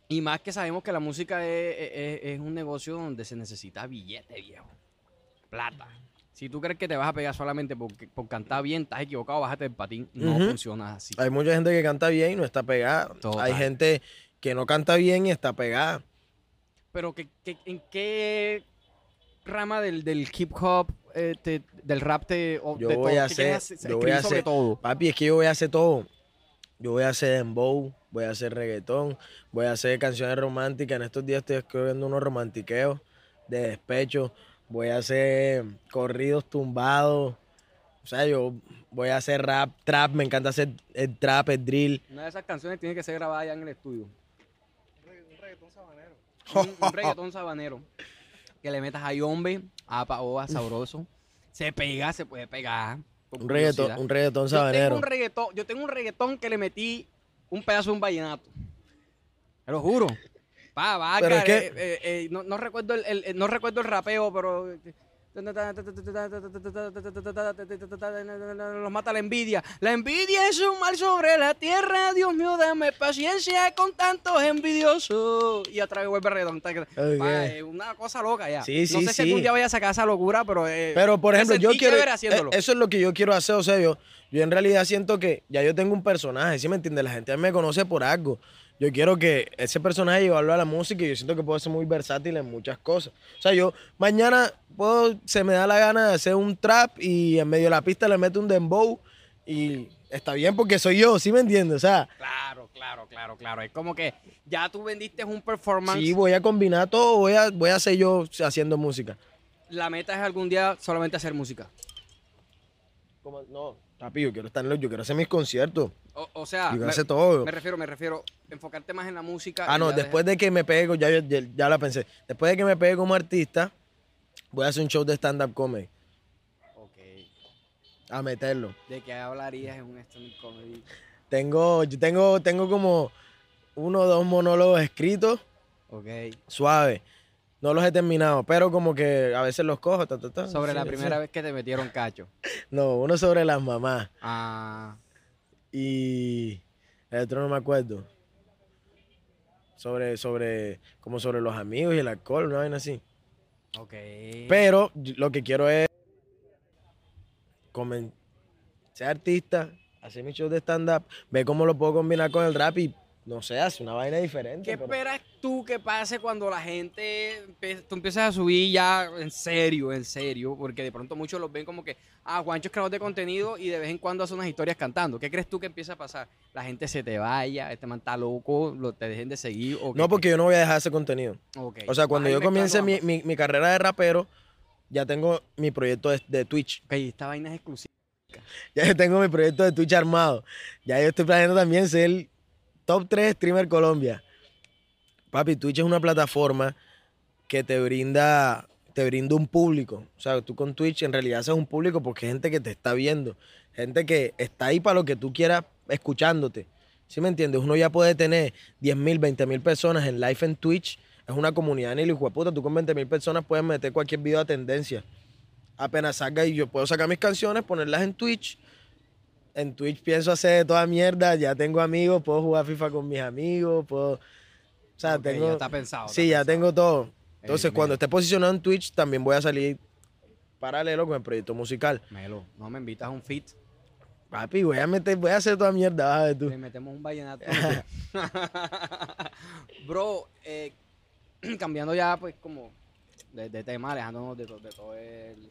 Y más que sabemos que la música es, es- es un negocio donde se necesita billete, viejo. Plata. Si tú crees que te vas a pegar solamente por, por cantar bien, estás equivocado, bájate del patín. No Ujú. funciona así. Hay mucha gente que canta bien y no está pegada. Total. Hay gente que no canta bien y está pegada. Pero que, que- ¿en qué rama del, del hip hop, eh, te- del rap, te, o Yo de voy todo, a ¿qué quieres hacer- yo voy a hacer- todo. Papi, es que yo voy a hacer todo. Yo voy a hacer dembow, voy a hacer reggaetón, voy a hacer canciones románticas. En estos días estoy escribiendo unos romantiqueos de despecho. Voy a hacer corridos tumbados. O sea, yo voy a hacer rap, trap. Me encanta hacer el trap, el drill. Una de esas canciones tiene que ser grabada allá en el estudio. Un, un reggaetón sabanero. Que le metas a hombre, a paoa, sabroso. Se pega, se puede pegar. por Un reggaetón, un reggaetón Yo tengo sabanero. un reggaetón, yo tengo un reggaetón que le metí un pedazo de un vallenato. Te lo juro. Pa, va, Pero es cara, que- eh, eh, eh, no, no recuerdo el, no recuerdo el rapeo, pero los mata la envidia. La envidia es un mal sobre la tierra. Dios mío, dame paciencia con tantos envidiosos. Y otra vez vuelve redón. Es una cosa loca ya. Sí, sí, no sé si sí. algún día vaya a sacar esa locura, pero. eh, Pero, por ejemplo, yo quiero. eh, Eso es lo que yo quiero hacer. O sea, yo, yo en realidad siento que ya yo tengo un personaje, ¿sí me entiendes? La gente me conoce por algo. Yo quiero que ese personaje llevarlo a la música y yo siento que puedo ser muy versátil en muchas cosas. O sea, yo mañana puedo, se me da la gana de hacer un trap y en medio de la pista le meto un dembow y está bien porque soy yo, ¿sí me entiendes? O sea, Claro, claro, claro, claro. Es como que ya tú vendiste un performance. sí, voy a combinar todo, voy a, voy a ser yo haciendo música. La meta es algún día solamente hacer música. Como- no, papi, yo quiero estar en los- yo quiero hacer mis conciertos. O, o sea, Yo quiero me, hacer todo. me refiero, me refiero, enfocarte más en la música. Ah, no, después de que me pegue, ya, ya, ya la pensé. Después de que me pegue como artista, voy a hacer un show de stand-up comedy. Ok. A meterlo. ¿De qué hablarías en un stand-up comedy? Tengo, yo tengo, tengo como uno o dos monólogos escritos, Ok. suave. No los he terminado, pero como que a veces los cojo. ta, ta, ta. Sobre la primera sí. vez que te metieron cacho. No, uno sobre las mamás. Ah, Y el otro no me acuerdo. Sobre, sobre, como sobre los amigos y el alcohol, una vaina así. ok. Pero lo que quiero es ser artista, hacer mi show de stand-up, ver cómo lo puedo combinar con el rap y, no sé, hacer una vaina diferente. ¿Qué pero- esperas tú que pase cuando la gente, tú empiezas a subir ya en serio, en serio? Porque de pronto muchos los ven como que, ah, Juancho es creador de contenido y de vez en cuando hace unas historias cantando. ¿Qué crees tú que empieza a pasar? La gente se te vaya, este man está loco, lo, te dejen de seguir. O No, porque yo no voy a dejar ese contenido. O sea, cuando Vas yo comience mi, mi- mi carrera de rapero, ya tengo mi proyecto de, de Twitch. Ok, esta vaina es exclusiva. Ya yo tengo mi proyecto de Twitch armado. Ya yo estoy planeando también ser top 3 streamer Colombia. Papi, Twitch es una plataforma que te brinda te brinda un público. O sea, tú con Twitch en realidad haces un público porque hay gente que te está viendo, gente que está ahí para lo que tú quieras escuchándote. ¿Sí me entiendes? Uno ya puede tener 10 mil, 20 mil personas en live en Twitch. Es una comunidad en el hijo. Tú con 20 mil personas puedes meter cualquier video a tendencia. Apenas salga y yo puedo sacar mis canciones, ponerlas en Twitch. En Twitch pienso hacer toda mierda. Ya tengo amigos, puedo jugar FIFA con mis amigos, puedo. O sea, tengo. ya está pensado. Sí, está ya pensado. tengo todo. Entonces, Ey, cuando esté posicionado en Twitch, también voy a salir paralelo con el proyecto musical. Melo, no me invitas a un fit. Papi, voy a meter, voy a hacer toda mierda, vas a ver tú. Le metemos un vallenato. Bro, eh, cambiando ya, pues, como de, de tema, alejándonos de, de todo el,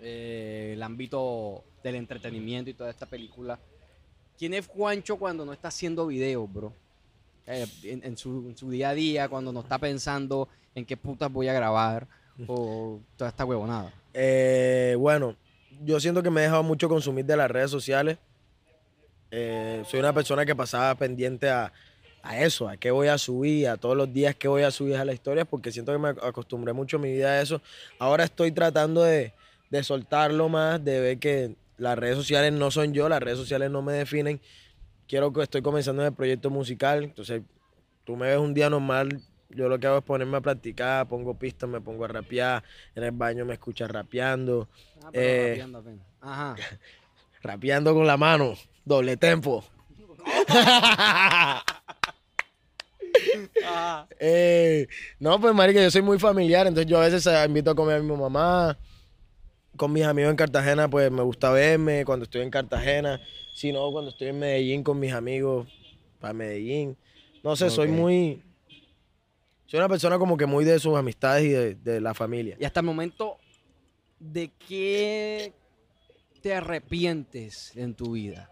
eh, el ámbito del entretenimiento y toda esta película. ¿Quién es Juancho cuando no está haciendo videos, bro? Eh, en, en su, en su día a día, cuando no está pensando en qué putas voy a grabar o toda esta huevonada. Eh, bueno, yo siento que me he dejado mucho consumir de las redes sociales. Eh, soy una persona que pasaba pendiente a, a eso, a qué voy a subir, a todos los días que voy a subir a las historias, porque siento que me acostumbré mucho en mi vida a eso. Ahora estoy tratando de, de soltarlo más, de ver que las redes sociales no son yo, las redes sociales no me definen. Quiero que estoy comenzando en el proyecto musical, entonces tú me ves un día normal, yo lo que hago es ponerme a practicar, pongo pistas, me pongo a rapear, en el baño me escuchas rapeando, Ah, pero Eh, rapeando apenas. Ajá. rapeando con la mano, doble tempo. Eh, no, pues marica, yo soy muy familiar, entonces yo a veces eh, invito a comer a mi mamá. Con mis amigos en Cartagena, pues me gusta verme cuando estoy en Cartagena. Si no, cuando estoy en Medellín con mis amigos, para Medellín. No sé, soy muy... Soy una persona como que muy de sus amistades y de, de la familia. Y hasta el momento, ¿de qué te arrepientes en tu vida?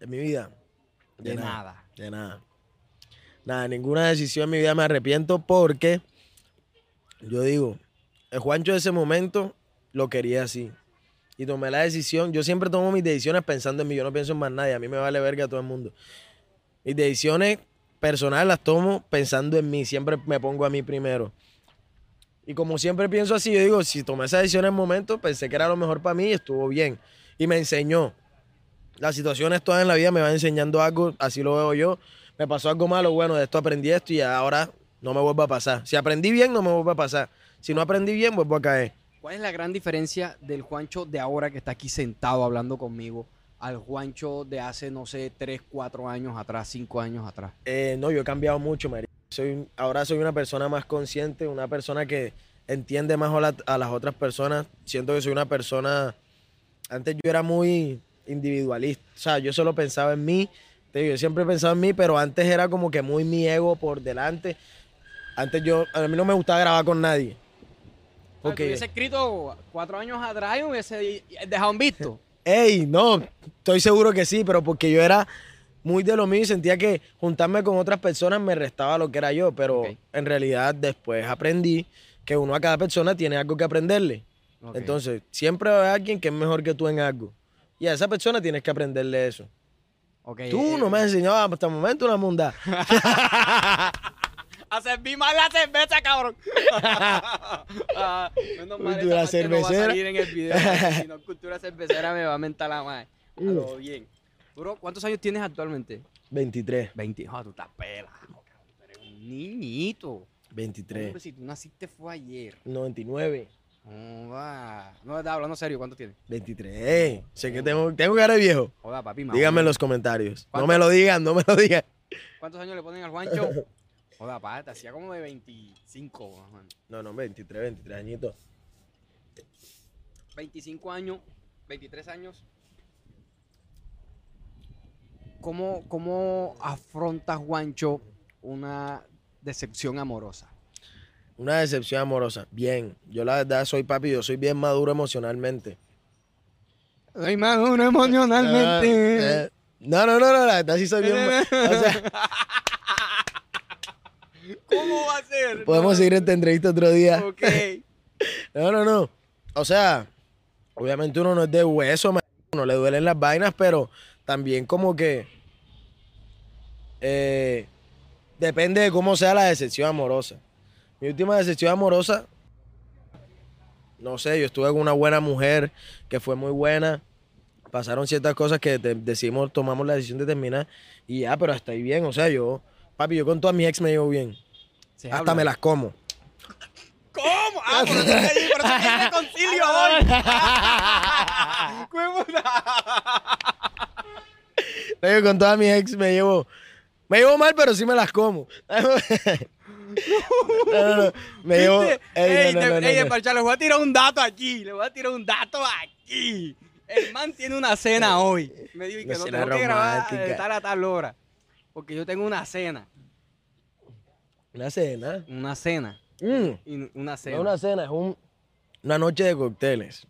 En mi vida. De nada. De nada. Nada, ninguna decisión en mi vida me arrepiento porque yo digo, el Juancho de ese momento lo quería así. Y tomé la decisión. Yo siempre tomo mis decisiones pensando en mí. Yo no pienso en más nadie. A mí me vale verga todo el mundo. Mis decisiones personales las tomo pensando en mí. Siempre me pongo a mí primero. Y como siempre pienso así, yo digo, si tomé esa decisión en el momento, pensé que era lo mejor para mí y estuvo bien. Y me enseñó. Las situaciones todas en la vida me van enseñando algo, así lo veo yo. Me pasó algo malo, bueno, de esto aprendí esto y ahora no me vuelve a pasar. Si aprendí bien, no me vuelve a pasar. Si no aprendí bien, vuelvo a caer. ¿Cuál es la gran diferencia del Juancho de ahora que está aquí sentado hablando conmigo al Juancho de hace, no sé, 3, 4 años atrás, 5 años atrás? Eh, no, yo he cambiado mucho, Mari. Soy, ahora soy una persona más consciente, una persona que entiende más a, la- a las otras personas. Siento que soy una persona... Antes yo era muy individualista. O sea, yo solo pensaba en mí. Yo siempre pensaba en mí, pero antes era como que muy mi ego por delante. Antes yo... A mí no me gustaba grabar con nadie. Porque hubiese escrito 4 años atrás y hubiese dejado en visto. Ey, no, estoy seguro que sí, pero porque yo era muy de lo mío y sentía que juntarme con otras personas me restaba lo que era yo, pero en realidad después aprendí que uno a cada persona tiene algo que aprenderle. Entonces, siempre haber alguien que es mejor que tú en algo. Y a esa persona tienes que aprenderle eso. Ok, Tú eh, no me has enseñado hasta el momento una munda. A servir más la cerveza, cabrón. Ah, menos mal, esa Cultura parte no va a cervecera. salir en el video. Si no, cultura cervecera me va a mentar la madre. A lo bien. Bro, ¿cuántos años tienes actualmente? 23, 20. Ah, tú estás pelado, cabrón. Tú eres un niñito. 23, Hombre, si tú naciste fue ayer. 99, No va. No, estaba hablando serio. ¿Cuánto tienes? 23. Ey, sé que tengo, tengo cara de viejo. Joda, papi. o Díganme en los comentarios. No ¿Cuánto? me lo digan, no me lo digan. ¿Cuántos años le ponen al Juancho? Joda, pa, te hacía como de 25, más o menos. No, no, 23, 23 añitos. 25 años, 23 años. ¿Cómo, cómo afronta Juancho una decepción amorosa? Una decepción amorosa. Bien. Yo la verdad soy papi, yo soy bien maduro emocionalmente. Soy maduro emocionalmente. Eh, No, no, no, no, la verdad sí soy bien. o sea, ¿Cómo va a ser? podemos seguir esta entrevista otro día. Ok. No, no, no. O sea, obviamente uno no es de hueso, ma- uno le duelen las vainas, pero también como que eh, depende de cómo sea la decepción amorosa. Mi última decepción amorosa no sé, yo estuve con una buena mujer que fue muy buena. Pasaron ciertas cosas que decidimos, tomamos la decisión de terminar y ya, pero hasta ahí bien. O sea, yo, papi, yo con todas mis ex me llevo bien. Se hasta habla. me las como. ¿Cómo? Ah, por eso que hay, por eso que hay reconcilio hoy. Yo con todas mis ex me llevo. Me llevo mal, pero sí me las como. No, no, no. Me llevo. Ey, Ey, no, no, de- no, ey, no. de parchar, les voy a tirar un dato aquí. Les voy a tirar un dato aquí. El man tiene una cena hoy. Me dijo y que no tengo que grabar de tal a tal hora. Porque yo tengo una cena. Una cena. Una cena. Mm, Y una no cena. es una cena, es un, una noche de cócteles.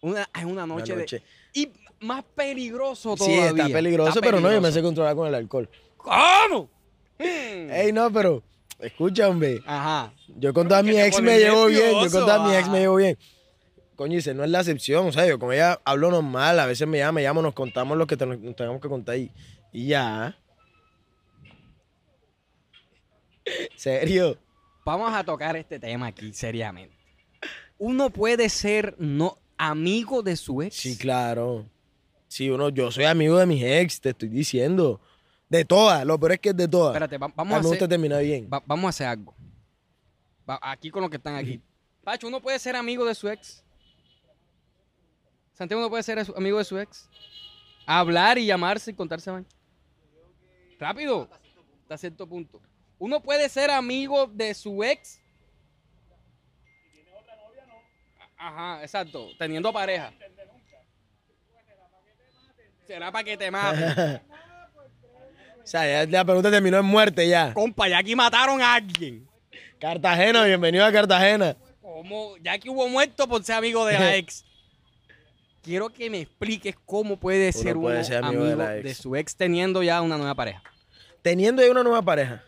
Una, es una noche, Una noche. de. Y más peligroso Sí, todavía. está peligroso, Está pero no, yo me sé controlar con el alcohol. ¿Cómo? Ey, no, pero. Escucha, hombre. Ajá. Yo con mis te ex me llevo bien. Yo con todas mis ex ah. me llevo bien. Coño, dice, no es la excepción. O sea, yo con ella hablo normal. A veces me llama, me llama, nos contamos lo que te- nos tengamos que contar y, y ya. ¿Serio? Vamos a tocar este tema aquí seriamente. Uno puede ser no amigo de su ex. Sí, claro. Sí, uno, yo soy amigo de mis ex, te estoy diciendo. De todas, lo peor es que es de todas. Espérate, va- a vamos a, gusta hacer, terminar bien. va- vamos a hacer algo. Va- aquí con los que están aquí. Pacho, uno puede ser amigo de su ex. Santiago uno puede ser amigo de su ex. Hablar y llamarse y contarse. Rápido. Hasta cierto punto. Uno puede ser amigo de su ex. Ajá, exacto. Teniendo pareja. Será para que te mate. O sea, ya la pregunta terminó en muerte ya. Compa, ya aquí mataron a alguien. Cartagena, bienvenido a Cartagena. ¿Cómo? Ya que hubo muerto por ser amigo de la ex. Quiero que me expliques cómo puede Uno ser puede uno ser amigo, amigo de su ex teniendo ya una nueva pareja. Teniendo ya una nueva pareja,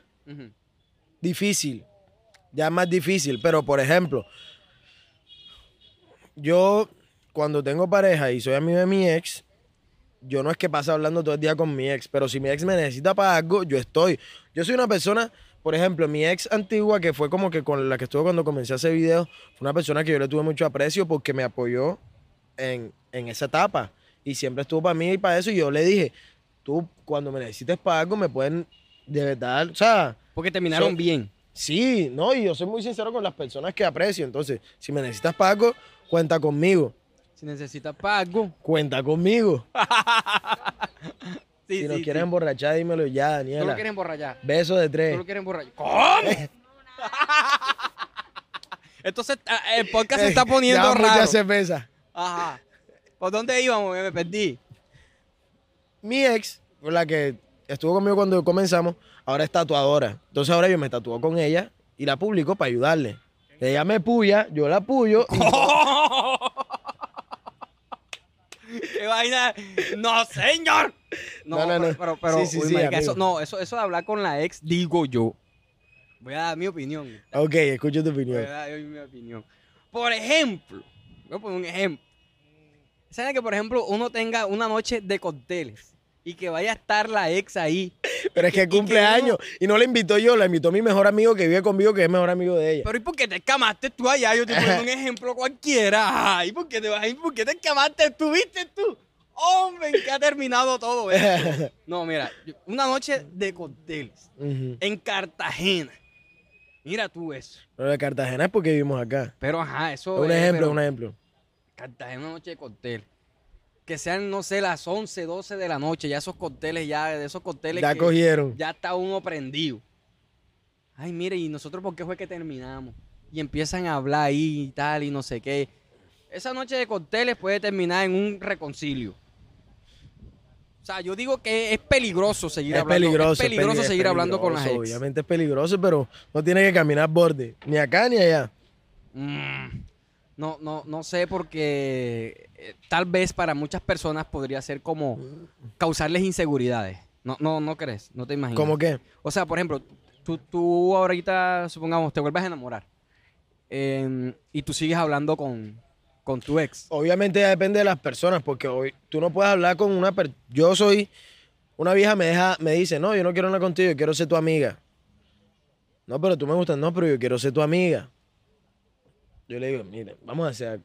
Difícil. Ya más difícil. Pero, por ejemplo, yo cuando tengo pareja y soy amigo de mi ex, yo no es que pase hablando todo el día con mi ex, pero si mi ex me necesita para algo, yo estoy. Yo soy una persona, por ejemplo, mi ex antigua, que fue como que con la que estuve cuando comencé a hacer videos, fue una persona que yo le tuve mucho aprecio porque me apoyó en, en esa etapa. Y siempre estuvo para mí y para eso. Y yo le dije, tú cuando me necesites para algo, me pueden de verdad, o sea, Porque terminaron bien. Sí, no, y yo soy muy sincero con las personas que aprecio. Entonces, si me necesitas para algo, cuenta conmigo. Si necesitas para algo. Cuenta conmigo. Sí, si nos sí, quieres sí. emborrachar, dímelo ya, Daniela. quieres emborrachar. Beso de tres. lo quieres emborrachar. ¿Cómo? Entonces, ah, el podcast se está poniendo Ya raro. mucha cerveza. Ajá. ¿Por dónde íbamos? Me perdí. Mi ex, con la que estuvo conmigo cuando comenzamos, ahora es tatuadora. Entonces ahora yo me tatuó con ella y la publico para ayudarle. Ella me puya, yo la puyo. y- ¡Qué vaina! ¡No, señor! No, No, no, no. pero, Sí, sí, uy, sí, marica, eso, no, eso, eso de hablar con la ex, digo yo. Voy a dar mi opinión. ok, escucho tu Voy a opinión. dar mi opinión. Por ejemplo, voy a poner un ejemplo. ¿Saben que, por ejemplo, uno tenga una noche de cócteles y que vaya a estar la ex ahí? Pero es que y cumple años. Y no la invitó yo, la invitó mi mejor amigo que vive conmigo, que es mejor amigo de ella. Pero ¿y por qué te escamaste tú allá? Yo te pongo un ejemplo cualquiera. Ay, ¿por qué te vas a ir? ¿Por qué te escamaste tú? ¿Viste tú? Hombre, ¿en qué ha terminado todo esto? No, mira, una noche de cócteles en Cartagena. Mira tú eso. Pero de Cartagena es porque vivimos acá. Pero ajá, eso un es, ejemplo, un ejemplo. Cartagena, una noche de cóctel. Que sean, no sé, las 11, 12 de la noche. Ya esos cócteles, ya de esos cócteles Ya que cogieron. ya está uno prendido. Ay, mire, ¿y nosotros por qué fue que terminamos? Y empiezan a hablar ahí y tal y no sé qué. Esa noche de cócteles puede terminar en un reconcilio. O sea, yo digo que es peligroso seguir Es hablando. peligroso. es peligroso peli- seguir hablando con las ex. Obviamente es peligroso, pero no tiene que caminar borde. Ni acá ni allá. Mm, no, no, no sé porque eh, tal vez para muchas personas podría ser como causarles inseguridades. No, no, no crees, no te imaginas. ¿Cómo qué? O sea, por ejemplo, tú, tú ahorita, supongamos, te vuelves a enamorar em, y tú sigues hablando con, con tu ex. Obviamente ya depende de las personas, porque hoy tú no puedes hablar con una persona. Yo soy. Una vieja me deja, me dice, no, yo no quiero hablar contigo, yo quiero ser tu amiga. No, pero tú me gustas, no, pero yo quiero ser tu amiga. Yo le digo, mira, vamos a hacer algo.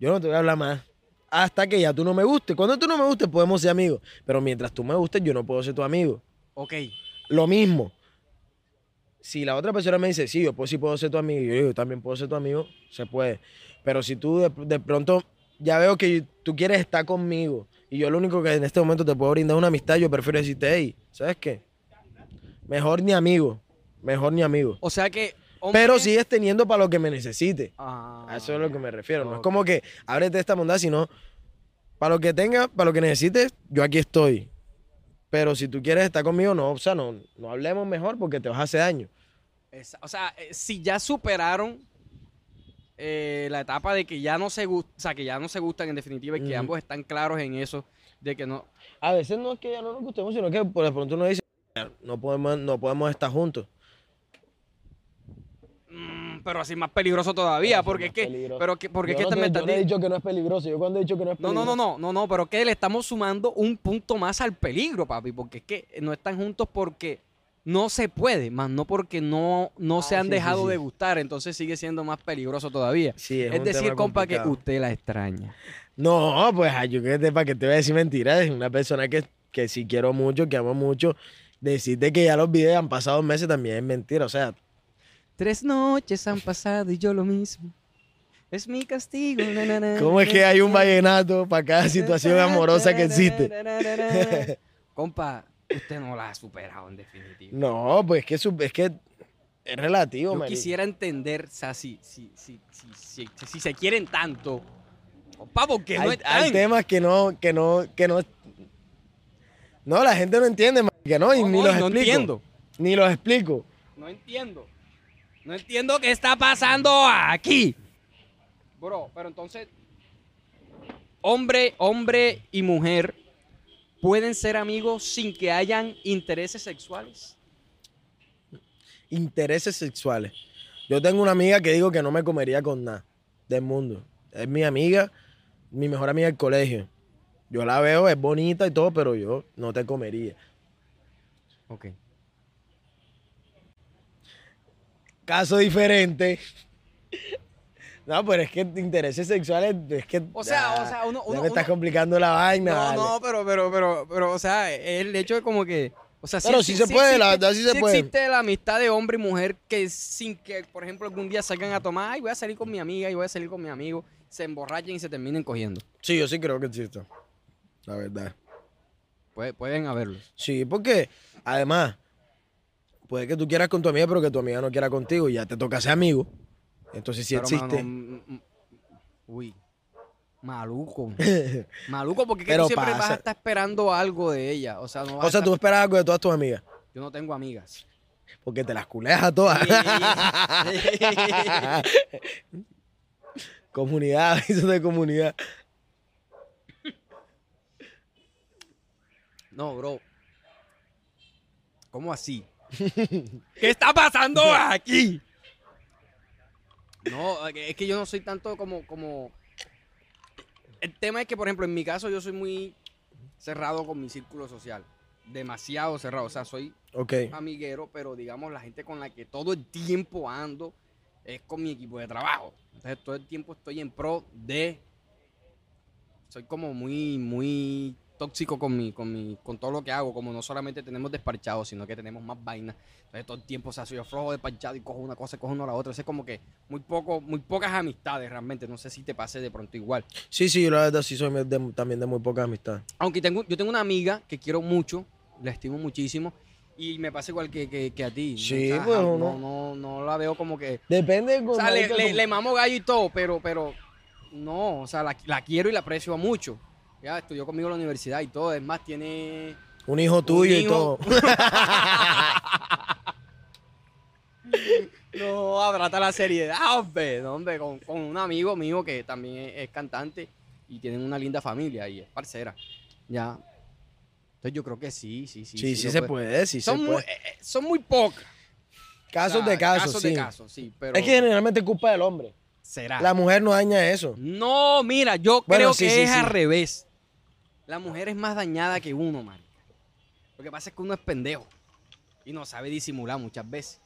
Yo no te voy a hablar más hasta que ya tú no me gustes. Cuando tú no me gustes, podemos ser amigos. Pero mientras tú me gustes, yo no puedo ser tu amigo. Ok. Lo mismo. Si la otra persona me dice, sí, yo pues sí puedo ser tu amigo, yo yo también puedo ser tu amigo, se puede. Pero si tú de, de pronto ya veo que tú quieres estar conmigo y yo lo único que en este momento te puedo brindar es una amistad, yo prefiero decirte, hey, ¿sabes qué? Mejor ni amigo, mejor ni amigo. O sea que. Pero sigues teniendo para lo que me necesite. Ah, A eso es lo que me refiero. No es como que ábrete esta bondad, sino para lo que tengas, para lo que necesites, yo aquí estoy. Pero si tú quieres estar conmigo, no, o sea, no, no hablemos mejor porque te vas a hacer daño. Esa- O sea, eh, si ya superaron eh, la etapa de que ya no se gustan, o sea, que ya no se gustan en definitiva y que ambos están claros en eso, de que no. A veces no es que ya no nos gustemos, sino que por de pronto uno dice, no podemos, no podemos estar juntos. Pero así más peligroso todavía, es porque es que. peligroso. Pero que, porque Yo es que no, te te- me yo no he di- dicho que no es peligroso. Yo cuando he dicho que no es No, peligroso. no, no, no, no, no, pero que le estamos sumando un punto más al peligro, papi, porque es que no están juntos porque no se puede, más no porque no, no se Ah, han sí, sí, dejado sí. de gustar, entonces sigue siendo más peligroso todavía. Sí, Es, un decir, compa, que usted la extraña. No, pues yo que te, para que te voy a decir mentiras, es una persona que, que sí quiero mucho, que amo mucho. Decirte que ya los videos han pasado meses también es mentira. O sea, Tres noches han pasado y yo lo mismo. Es mi castigo. na, na, na, ¿cómo es que hay un na, vallenato para cada situación amorosa que existe? Compa, usted no la ha superado en definitiva. No, pues es que, su- es que es relativo, Yo quisiera entender, o sea, si, si, si, si, si, si se quieren tanto, compa, porque no hay, están. hay temas que no, que no, que no. No, la gente no entiende, que no, y No, ni no, los no explico. entiendo. Ni los explico. No entiendo. No entiendo qué está pasando aquí. Bro, pero entonces, hombre, hombre y mujer pueden ser amigos sin que hayan intereses sexuales. Intereses sexuales. Yo tengo una amiga que digo que no me comería con nada del mundo. Es mi amiga, mi mejor amiga del colegio. Yo la veo, es bonita y todo, pero yo no te comería. Ok. Caso diferente. No, pero es que intereses sexuales, es que. O sea, ah, o sea, uno- ya uno- me estás uno- complicando la vaina. No, vale. no, pero, pero, pero, pero, o sea, el hecho de como que. O sea, Pero sí se puede, la verdad sí se puede. existe la amistad de hombre y mujer que sin que, por ejemplo, algún día salgan a tomar, ay, voy a salir con mi amiga y voy a salir con mi amigo, se emborrachen y se terminen cogiendo. Sí, yo sí creo que existe. La verdad. Puede- pueden haberlos. Sí, porque además, puede que tú quieras con tu amiga, pero que tu amiga no quiera contigo y ya te toca ser amigo. Entonces sí Pero, existe. mano, mm, mm, uy, maluco. maluco, porque es que tú siempre vas a estar esperando algo de ella. O sea, no vas o sea, tú estar- esperas algo de todas tus amigas. Yo no tengo amigas. Porque te las culeas a todas. comunidad, eso de comunidad. No, bro. ¿Cómo así? ¿Qué está pasando aquí? No, es que yo no soy tanto como, como... El tema es que, por ejemplo, en mi caso yo soy muy cerrado con mi círculo social. Demasiado cerrado. O sea, soy Ok. amiguero, pero digamos la gente con la que todo el tiempo ando es con mi equipo de trabajo. Entonces todo el tiempo estoy en pro de... Soy como muy, muy tóxico con mi, con mi, con todo lo que hago. Como no solamente tenemos desparchados, sino que tenemos más vainas. Entonces todo el tiempo, o sea, soy yo flojo despachado y cojo una cosa, cojo una la otra. Es como que muy poco, muy pocas amistades realmente. No sé si te pase de pronto igual. Sí, sí, yo la verdad sí soy de- también de muy poca amistad. Aunque tengo, yo tengo una amiga que quiero mucho, la estimo muchísimo. Y me pasa igual que, que- que a ti. Sí, O sea, pues, no, uno- no, no la veo como que. Depende de O sea, le, le, le mamo gallo y todo, pero, pero no, o sea, la, la quiero y la aprecio mucho. Ya estudió conmigo en la universidad y todo. Es más, tiene. un hijo tuyo y hijo. todo. No, abrata la seriedad, hombre. No, hombre, con, con un amigo mío que también es, es cantante y tienen una linda familia y es parcera. Ya. Entonces yo creo que sí, sí, sí. Sí, sí, lo se puede, sí son, se muy, puede. eh, eh, son muy pocas. Casos O sea, de casos, Casos sí. de casos, sí. Pero Es que generalmente es culpa del hombre. será. La mujer no daña eso. No, mira, yo Bueno, creo sí, que sí, es sí. al revés. La mujer es más dañada que uno, man. Lo que pasa es que uno es pendejo y no sabe disimular muchas veces.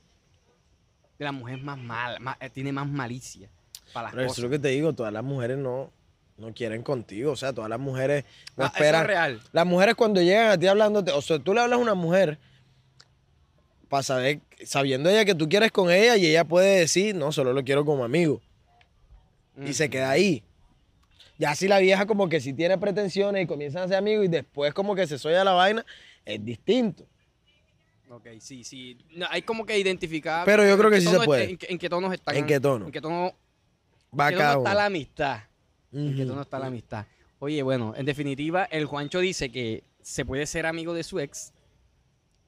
la mujer más mala, más- eh, tiene más malicia para las Pero eso es lo que te digo, todas las mujeres no, no quieren contigo. O sea, todas las mujeres no Ah, eso esperan. es real. Las mujeres cuando llegan a ti hablándote, o sea, tú le hablas a una mujer para saber, sabiendo ella que tú quieres con ella y ella puede decir, no, solo lo quiero como amigo. Y se queda ahí. Ya si la vieja como que si tiene pretensiones y comienzan a ser amigos y después como que se soya la vaina, es distinto. Ok, sí, sí. No, hay como que identificar. Pero yo creo que sí se puede. En, qué- en qué tonos están. ¿En qué tono? En qué tono, Va en qué tono está la amistad. En qué tono está la amistad. Oye, bueno, en definitiva, el Juancho dice que se puede ser amigo de su ex,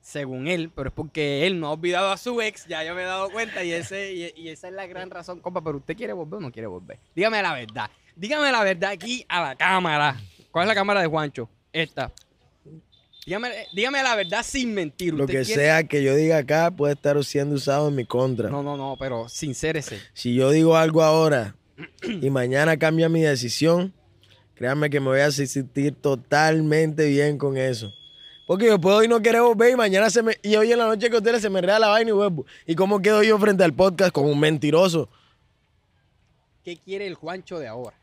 según él, pero es porque él no ha olvidado a su ex, ya yo me he dado cuenta, y, ese, y, y esa es la gran razón, compa, pero usted quiere volver o no quiere volver. Dígame la verdad. Dígame la verdad aquí a la cámara. ¿Cuál es la cámara de Juancho? Esta. Dígame, dígame la verdad sin mentir. Lo ¿Usted que quiere- sea que yo diga acá puede estar siendo usado en mi contra. No, no, no, pero sincérese. Si yo digo algo ahora y mañana cambia mi decisión, créanme que me voy a sentir totalmente bien con eso. Porque yo puedo hoy no querer volver y mañana se me. Y hoy en la noche que ustedes se me rea la vaina y vuelvo. ¿Y cómo quedo yo frente al podcast como un mentiroso? ¿Qué quiere el Juancho de ahora?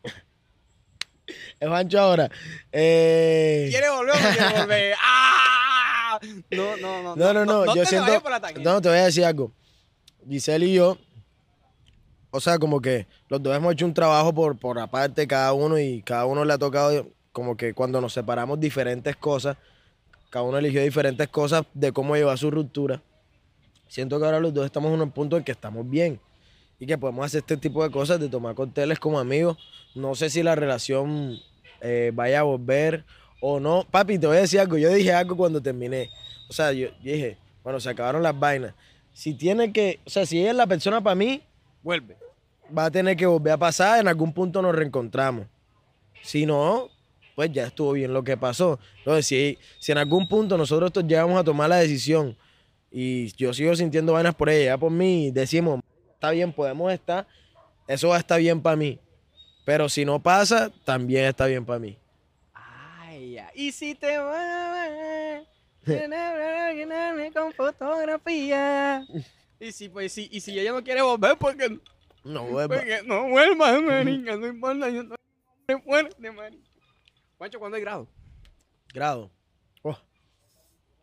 Es Juancho ahora. Eh, ¿Quiere volver o no quiere volver? ¡Ah! No, no, no. No, no, no. te yo siento. No, te voy a decir algo. Giselle y yo. O sea, como que los dos hemos hecho un trabajo por, por aparte cada uno y cada uno le ha tocado como que cuando nos separamos diferentes cosas, cada uno eligió diferentes cosas de cómo llevar su ruptura. Siento que ahora los dos estamos en un punto en que estamos bien y que podemos hacer este tipo de cosas, de tomar cócteles como amigos. No sé si la relación eh, vaya a volver o no. Papi, te voy a decir algo. Yo dije algo cuando terminé. O sea, yo, yo dije, bueno, se acabaron las vainas. Si tiene que, o sea, si ella es la persona para mí, Vuelve. va a tener que volver a pasar, en algún punto nos reencontramos. Si no, pues ya estuvo bien lo que pasó. Entonces, si, si en algún punto nosotros llegamos a tomar la decisión y yo sigo sintiendo vainas por ella, ya por mí, decimos, está bien, podemos estar, eso va a estar bien para mí. Pero si no pasa, también está bien para mí. Ay, ya. Y si te vas con fotografía. Y si, pues, si, y si ella no quiere volver, porque, No vuelva. porque no vuelva, marica, no importa, yo no soy fuerte, marica. Juancho, ¿cuándo hay grado? Grado. Oh,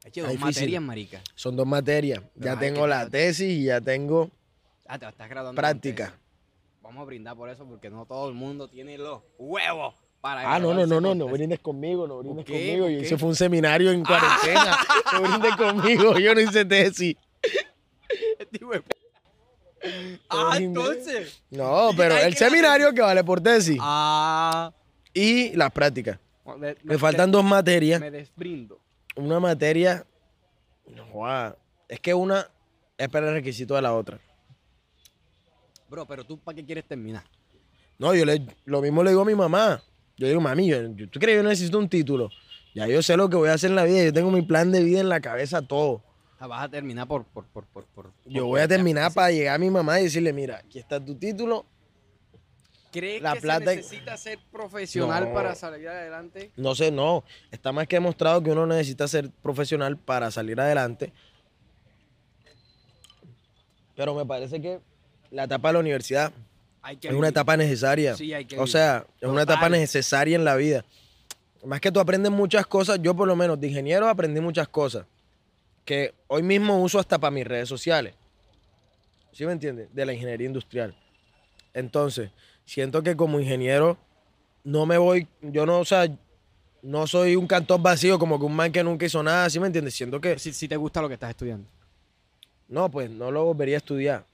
Está dos difícil. materias, marica. son dos materias. Ya tengo la tesis y ya tengo Ah, te estás graduando. práctica. Vamos a brindar por eso, porque no todo el mundo tiene los huevos para Ah, no, no, no, no, no brindes conmigo, no brindes conmigo. ¿Por Yo hice fue un seminario en cuarentena. No brindes conmigo, yo no hice tesis. Este Ah, entonces. No, ¿Y pero el seminario que vale por tesis Ah. y las prácticas. Me, Me faltan dos materias. Me desbrindo. Una materia, no, joda, es que una es para el requisito de la otra. Bro, pero tú, ¿para qué quieres terminar? No, yo le, lo mismo le digo a mi mamá. Yo digo, mami, yo, yo- ¿tú crees que yo necesito un título? Ya yo sé lo que voy a hacer en la vida. Yo tengo mi plan de vida en la cabeza, todo. Vas a terminar por. por, por, por, por- Yo voy a terminar para llegar a mi mamá y decirle, mira, aquí está tu título. ¿Crees la que plata- se necesita ser profesional No. para salir adelante? No sé, no. Está más que demostrado que uno necesita ser profesional para salir adelante. Pero me parece que la etapa de la universidad Hay que es una etapa necesaria. Sí, hay que o vivir. sea, es una etapa Total. necesaria en la vida. Más que tú aprendes muchas cosas, yo por lo menos de ingeniero aprendí muchas cosas que hoy mismo uso hasta para mis redes sociales. ¿Sí me entiendes? De la ingeniería industrial. Entonces, siento que como ingeniero no me voy, yo no, o sea, no soy un cantón vacío como que un man que nunca hizo nada, ¿sí me entiendes? Siento que Si, si te gusta lo que estás estudiando. no, pues no lo volvería a estudiar.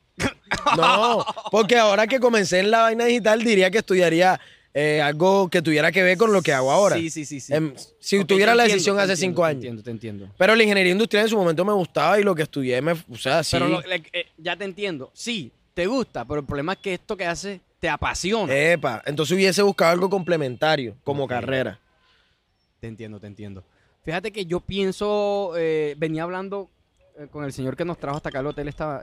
No, porque ahora que comencé en la vaina digital diría que estudiaría eh, algo que tuviera que ver con lo que hago ahora. Sí, sí, sí. sí. Em, si tuviera te la decisión te hace entiendo, cinco te años. Entiendo, te entiendo. Pero la ingeniería industrial en su momento me gustaba y lo que estudié me, o sea, sí. Pero lo- le- eh, ya te entiendo. Sí, te gusta, pero el problema es que esto que haces te apasiona. Epa, entonces hubiese buscado algo complementario como carrera. Te entiendo, te entiendo. Fíjate que yo pienso, eh, venía hablando con el señor que nos trajo hasta acá al hotel esta,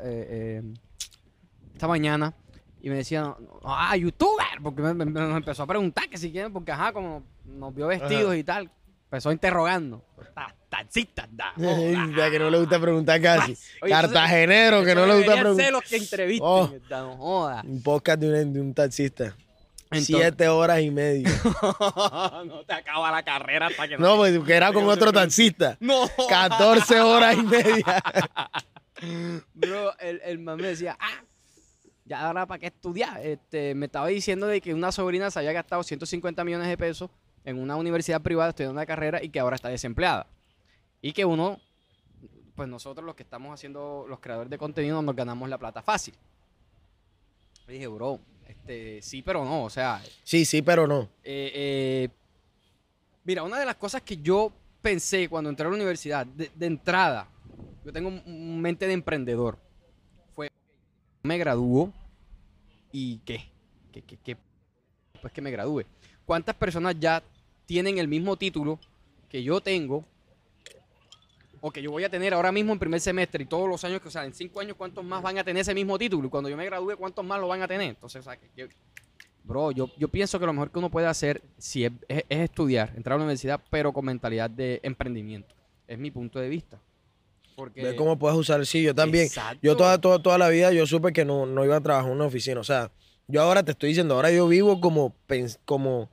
esta mañana y me decía, ah, youtuber, porque me, me- me empezó a preguntar que si quieren, porque ajá, como nos vio vestidos Ajá. y tal. empezó interrogando. Ta- Taxistas, da. Ya que no le gusta preguntar casi. Oye, Cartagenero que no le gusta preguntar. los que entrevisten. Oh. No joda. Un podcast de un, de un taxista. Entonces- Siete horas y media. no te acaba la carrera hasta que No, pues que era con otro taxista. No. 14 horas y media. Bro, el, el man me decía, ah, ya ahora para qué estudiar. Este, me estaba diciendo de que una sobrina se había gastado 150 millones de pesos en una universidad privada estudiando una carrera y que ahora está desempleada. Y que uno, pues nosotros los que estamos haciendo, los creadores de contenido, nos ganamos la plata fácil. Le dije, bro, este, sí, pero no, o sea, Sí, sí, pero no. eh, eh, mira, una de las cosas que yo pensé cuando entré a la universidad, de, de entrada, yo tengo un- mente de emprendedor, me gradúo y qué, ¿Qué, qué, qué? pues que me gradúe. ¿Cuántas personas ya tienen el mismo título que yo tengo o que yo voy a tener ahora mismo en primer semestre y todos los años que, o sea, en cinco años, ¿cuántos más van a tener ese mismo título? Y cuando yo me gradúe, ¿cuántos más lo van a tener? Entonces, o sea, que Bro, yo, yo pienso que lo mejor que uno puede hacer si es- es estudiar, entrar a la universidad, pero con mentalidad de emprendimiento. Es mi punto de vista. Porque, Ver cómo puedes usar. Sí, yo también. Exacto. Yo toda, toda, toda la vida yo supe que no, no iba a trabajar en una oficina. O sea, yo ahora te estoy diciendo, ahora yo vivo como, como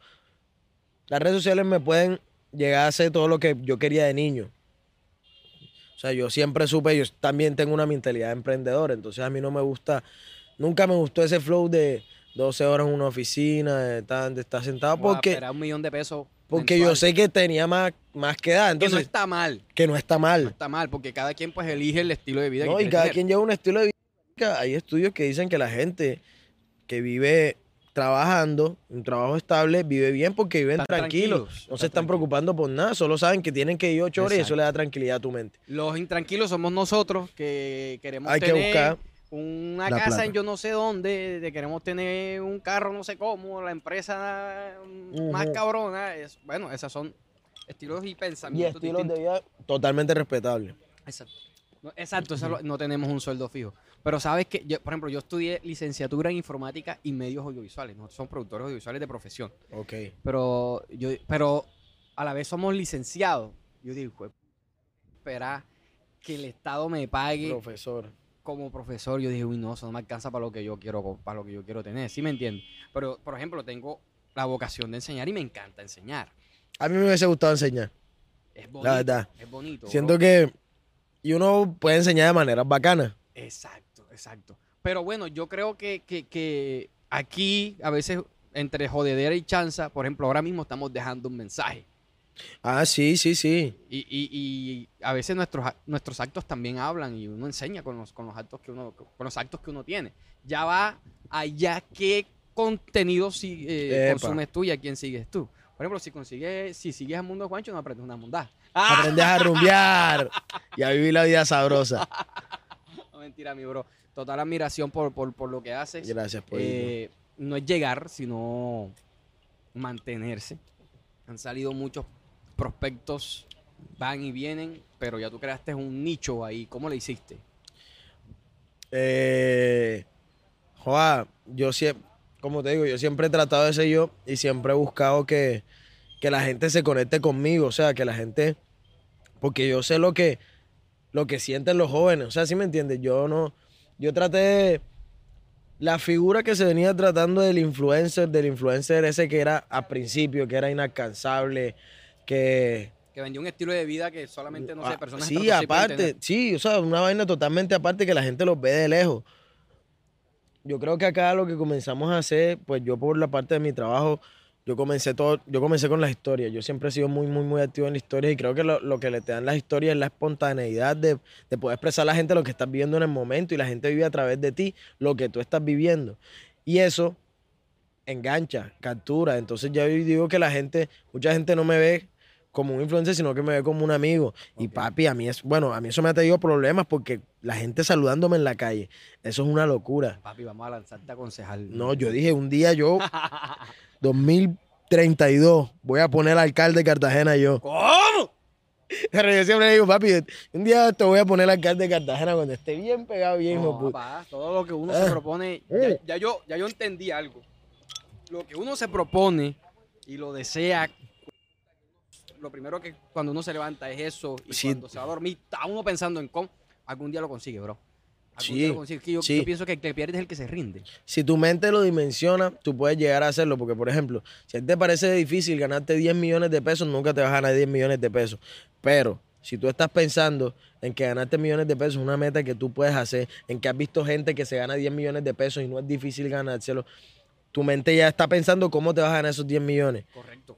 las redes sociales me pueden llegar a hacer todo lo que yo quería de niño. O sea, yo siempre supe, yo también tengo una mentalidad de emprendedor, entonces a mí no me gusta, nunca me gustó ese flow de 12 horas en una oficina, de estar, de estar sentado, a porque, esperar un millón de pesos. Porque yo sé que tenía más, más que dar, que no entonces, está mal. que no está No mal. está mal, porque cada quien pues elige el estilo de vida que No, y cada tener. quien lleva un estilo de vida. Hay estudios que dicen que la gente que vive trabajando, un trabajo estable, vive bien porque viven Están tranquilos. tranquilos, No se están tranquilos. preocupando por nada, solo saben que tienen que ir ocho horas y eso le da tranquilidad a tu mente. Los intranquilos somos nosotros que queremos Hay que buscar una la casa plata. en yo no sé dónde, de queremos tener un carro no sé cómo, la empresa mm, más cabrona. Es, bueno, esos son estilos y y pensamientos estilos de vida totalmente respetables. Exacto. No, exacto, eso lo- no tenemos un sueldo fijo. Pero sabes que, yo, por ejemplo, yo estudié licenciatura en informática y medios audiovisuales. Nosotros somos productores audiovisuales de profesión. Ok. Pero, yo, pero a la vez somos licenciados. Yo digo, "Jue- espera que el Estado me pague Profesor. Como profesor. Yo dije, uy, no, eso no me alcanza para lo que yo quiero, para lo que yo quiero tener. ¿Sí me entiendes? Pero, por ejemplo, tengo la vocación de enseñar y me encanta enseñar. A mí me hubiese gustado enseñar. Es bonito. verdad. Es bonito. Siento bro. que y uno puede enseñar de maneras bacanas. Exacto, exacto. Pero bueno, yo creo que, que, que aquí, a veces, entre jodedera y chanza, por ejemplo, ahora mismo estamos dejando un mensaje. Ah, sí, sí, sí. Y, y, y a veces nuestros, nuestros actos también hablan y uno enseña con los, con los actos que uno, con los actos que uno tiene. Ya va allá qué contenido si, eh, consumes tú y a quién sigues tú. Por ejemplo, si consigues, si sigues a Mundo Juancho, no aprendes una mundada. Aprendes a rumbear y a vivir la vida sabrosa. No, mentira, mi bro. Total admiración por, por, por lo que haces. Gracias por Eh, no es llegar, sino mantenerse. Han salido muchos prospectos, van y vienen, pero ya tú creaste un nicho ahí. ¿Cómo le hiciste? Eh, joa, yo siempre, como te digo, yo siempre he tratado de ser yo y siempre he buscado que, que la gente se conecte conmigo, o sea, que la gente, porque yo sé lo que, lo que sienten los jóvenes, o sea, ¿sí me entiendes? Yo no, yo traté de, la figura que se venía tratando del influencer, del influencer ese que era al principio, que era inalcanzable, que... Que vendió un estilo de vida que solamente, no sé, Ah, personas Sí, aparte, sí, o sea, una vaina totalmente aparte que la gente los ve de lejos. Yo creo que acá lo que comenzamos a hacer, pues yo por la parte de mi trabajo, yo comencé todo, yo comencé con las historias. Yo siempre he sido muy, muy, muy activo en las historias y creo que lo, lo que le te dan las historias es la espontaneidad de, de poder expresar a la gente lo que estás viviendo en el momento y la gente vive a través de ti lo que tú estás viviendo. Y eso engancha, captura. Entonces ya digo que la gente, mucha gente no me ve como un influencer, sino que me ve como un amigo. Y papi, a mí es, bueno, a mí eso me ha traído problemas porque la gente saludándome en la calle, eso es una locura. Papi, vamos a lanzarte a concejal. No, yo dije, un día yo, 2032, voy a poner alcalde de Cartagena yo. ¿Cómo? Pero yo siempre digo, papi, un día te voy a poner alcalde de Cartagena cuando esté bien pegado, bien, No, papá, todo lo que uno Ah. se propone, ya, ya yo, ya yo entendí algo. Lo que uno se propone y lo desea, lo primero que cuando uno se levanta es eso. Y Sí. cuando se va a dormir, está uno pensando en cómo. Algún día lo consigue, bro. Algún Sí, día lo consigue. Que yo, sí. yo pienso que el que pierde es el que se rinde. Si tu mente lo dimensiona, tú puedes llegar a hacerlo. Porque, por ejemplo, si a ti te parece difícil ganarte 10 millones de pesos, nunca te vas a ganar 10 millones de pesos. Pero si tú estás pensando en que ganarte millones de pesos es una meta que tú puedes hacer, en que has visto gente que se gana 10 millones de pesos y no es difícil ganárselo, tu mente ya está pensando cómo te vas a ganar esos 10 millones. Correcto.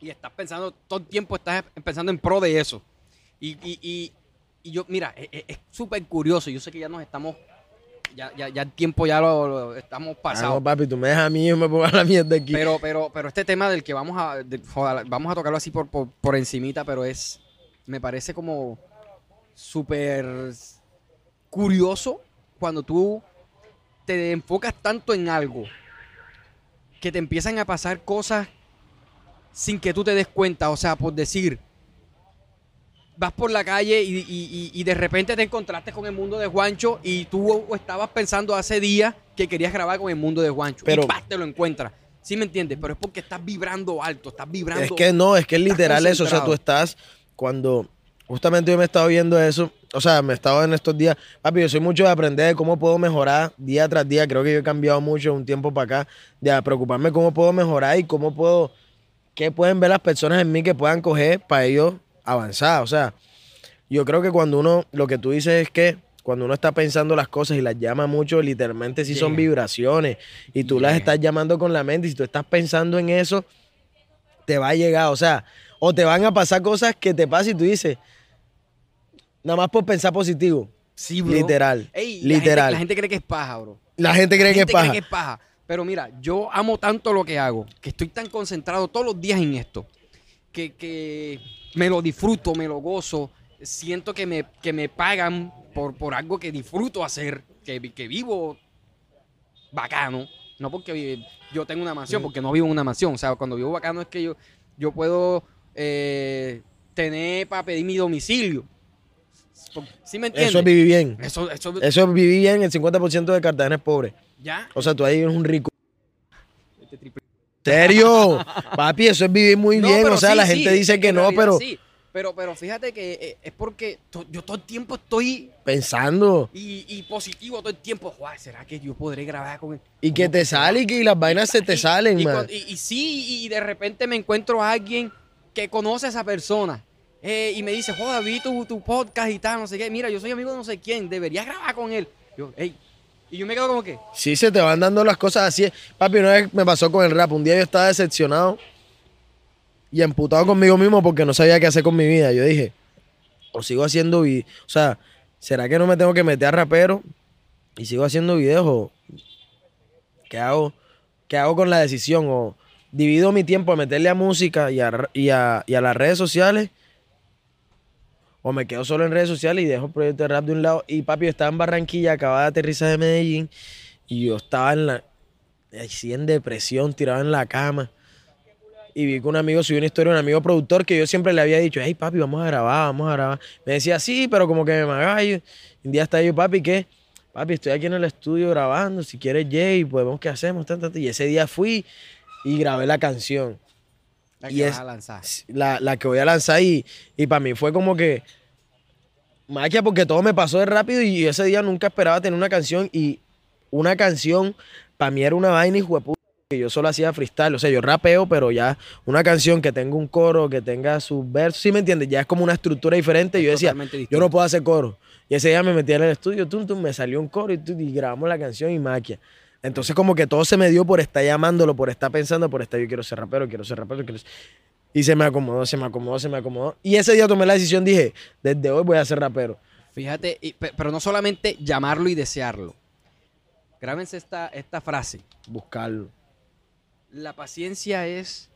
Y estás pensando, todo el tiempo estás pensando en pro de eso. Y, y, y, y yo, mira, e- e- es súper curioso. Yo sé que ya nos estamos, ya, ya, ya el tiempo ya lo, lo estamos Ah, pasado. no, papi, tú me dejas a mí y me pongo a la mierda aquí. Pero, pero, pero este tema del que vamos a, de- joder, vamos a tocarlo así por, por, por encimita, pero es, me parece como súper curioso cuando tú te enfocas tanto en algo que te empiezan a pasar cosas sin que tú te des cuenta. O sea, por decir, vas por la calle y, y- y- y de repente te encontraste con el mundo de Juancho y tú estabas pensando hace días que querías grabar con el mundo de Juancho. Pero- y ¡pah! te lo encuentras. ¿Sí me entiendes? Pero es porque estás vibrando alto, estás vibrando. Es que no, es que es literal eso. O sea, tú estás cuando. Justamente yo me he estado viendo eso. O sea, me he estado en estos días. Papi, yo soy mucho de aprender de cómo puedo mejorar día tras día. Creo que yo he cambiado mucho un tiempo para acá. De preocuparme cómo puedo mejorar y cómo puedo. ¿Qué pueden ver las personas en mí que puedan coger para ellos avanzar? O sea, yo creo que cuando uno. Lo que tú dices es que. Cuando uno está pensando las cosas y las llama mucho, literalmente sí son vibraciones. Y tú las estás llamando con la mente. Y si tú estás pensando en eso, te va a llegar, o sea, o te van a pasar cosas que te pasan y tú dices, nada más por pensar positivo. Sí, bro. Literal, Ey, la literal. gente- La gente, cree que es paja, bro. La gente cree La que es gente cree que es paja. Pero mira, yo amo tanto lo que hago, que estoy tan concentrado todos los días en esto, que, que me lo disfruto, me lo gozo, siento que me, que me pagan por, por algo que disfruto hacer, que, que vivo bacano, no porque yo tengo una mansión, porque no vivo en una mansión, o sea, cuando vivo bacano es que yo, yo puedo eh, tener para pedir mi domicilio. ¿Sí me entiendes? Eso es vivir bien. Eso, eso, Eso es vivir bien, el 50% de Cartagena es pobre. ya. O sea, tú ahí eres un rico. Este triple- ¿Serio? Papi, eso es vivir muy No, bien. O sea, sí, la sí, gente dice en que no, pero sí. Pero, pero fíjate que eh, es porque yo todo el tiempo estoy pensando. y, y positivo todo el tiempo. ¿será que yo podré grabar con él? Y que ¿Cómo te sale y que las vainas se te salen, y, man. cuando- y- y sí, y de repente me encuentro a alguien que conoce a esa persona. Eh, y me dice, joder, vi tu, tu podcast y tal, no sé qué. Mira, yo soy amigo de no sé quién, deberías grabar con él. Yo, hey. Y yo me quedo como que, Sí, se te van dando las cosas así. Papi, una vez me pasó con el rap. Un día yo estaba decepcionado y emputado conmigo mismo porque no sabía qué hacer con mi vida. Yo dije, o sigo haciendo videos. O sea, ¿será que no me tengo que meter a rapero y sigo haciendo videos? ¿O qué hago? ¿Qué hago con la decisión? ¿O divido mi tiempo a meterle a música y a, y a- y a las redes sociales? O me quedo solo en redes sociales y dejo el proyecto de rap de un lado. Y papi, yo estaba en Barranquilla, acababa de aterrizar de Medellín. Y yo estaba en la. Así en depresión, tirado en la cama. Y vi que un amigo subió una historia, un amigo productor que yo siempre le había dicho, hey papi, vamos a grabar, vamos a grabar. Me decía, sí, pero como que me magallo. Un día está yo, papi, ¿qué? Papi, estoy aquí en el estudio grabando, si quieres Jay, pues vemos qué hacemos. tan, tan, tan". Y ese día fui y grabé la canción la Y que es- vas a lanzar. la, la que voy a lanzar y, y para mí fue como que magia porque todo me pasó de rápido y ese día nunca esperaba tener una canción y una canción para mí era una vaina y que yo solo hacía freestyle, o sea, yo rapeo, pero ya una canción que tenga un coro, que tenga sus versos, ¿sí me entiendes? Ya es como una estructura diferente. y yo decía, Totalmente yo distinto. no puedo hacer coro. Y ese día me metí en el estudio, tum, tum, me salió un coro y, tum, y grabamos la canción y maquia. Entonces como que todo se me dio por estar llamándolo, por estar pensando, por estar yo quiero ser rapero, quiero ser rapero, quiero ser... Y se me acomodó, se me acomodó, se me acomodó. Y ese día tomé la decisión, dije, desde hoy voy a ser rapero. Fíjate, y- pero no solamente llamarlo y desearlo. Grábense esta, esta frase. Buscarlo. La paciencia es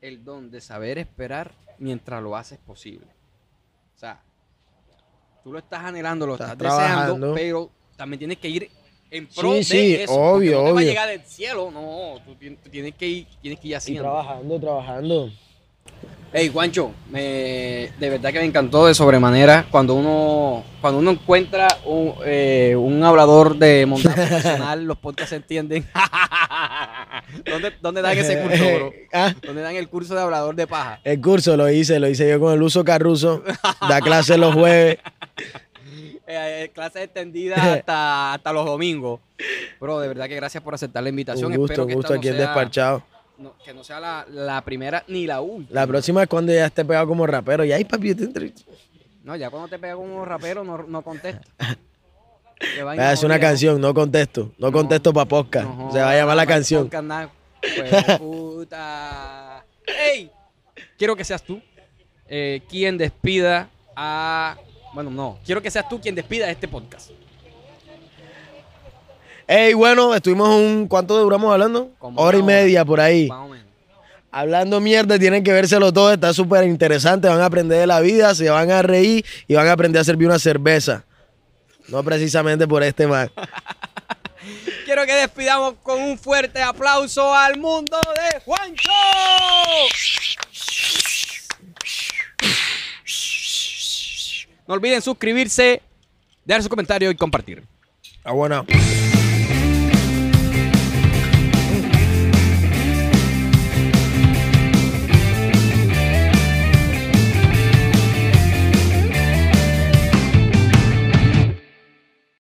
el don de saber esperar mientras lo haces posible. O sea, tú lo estás anhelando, lo Estás estás, deseando, pero también tienes que ir en pro Sí, de sí, eso. obvio, no te va a llegar del cielo, no. Tú, tien- tú tienes, que ir, tienes que ir Y haciendo. trabajando, trabajando. Hey, Juancho, me- de verdad que me encantó de sobremanera cuando uno cuando uno encuentra un, eh, un hablador de montaje profesional, los podcasts se entienden. ¿Dónde, ¿Dónde dan ese curso, bro? Ah, ¿Dónde dan el curso de hablador de paja? el curso lo hice, lo hice yo con el uso Carruso. Da clase los jueves. Eh, eh, clase extendida hasta, hasta los domingos. Bro, de verdad que gracias por aceptar la invitación. Un gusto, Espero que gusto aquí no en sea- Desparchado. no- que no sea la, la primera ni la última. La próxima es cuando ya esté pegado como rapero. Y ahí, papi, te entrevisto. No, ya cuando te pega como rapero no, no contesto. Qué Voy vaina a hacer una canción, no contesto. No, contesto para podcast. No Se va a llamar la canción. podcast. Pues, puta. ¡Ey! Quiero que seas tú eh, quien despida a. Bueno, no. Quiero que seas tú quien despida este podcast. Ey, bueno, estuvimos un. ¿Cuánto duramos hablando? Como hora y media por ahí. Más o menos. Hablando mierda, tienen que vérselo todo. Está súper interesante. Van a aprender de la vida, se van a reír y van a aprender a servir una cerveza. No precisamente por este man. Quiero que despidamos con un fuerte aplauso al mundo de Juancho. No olviden suscribirse, dejar su comentario y compartir. Ah, bueno.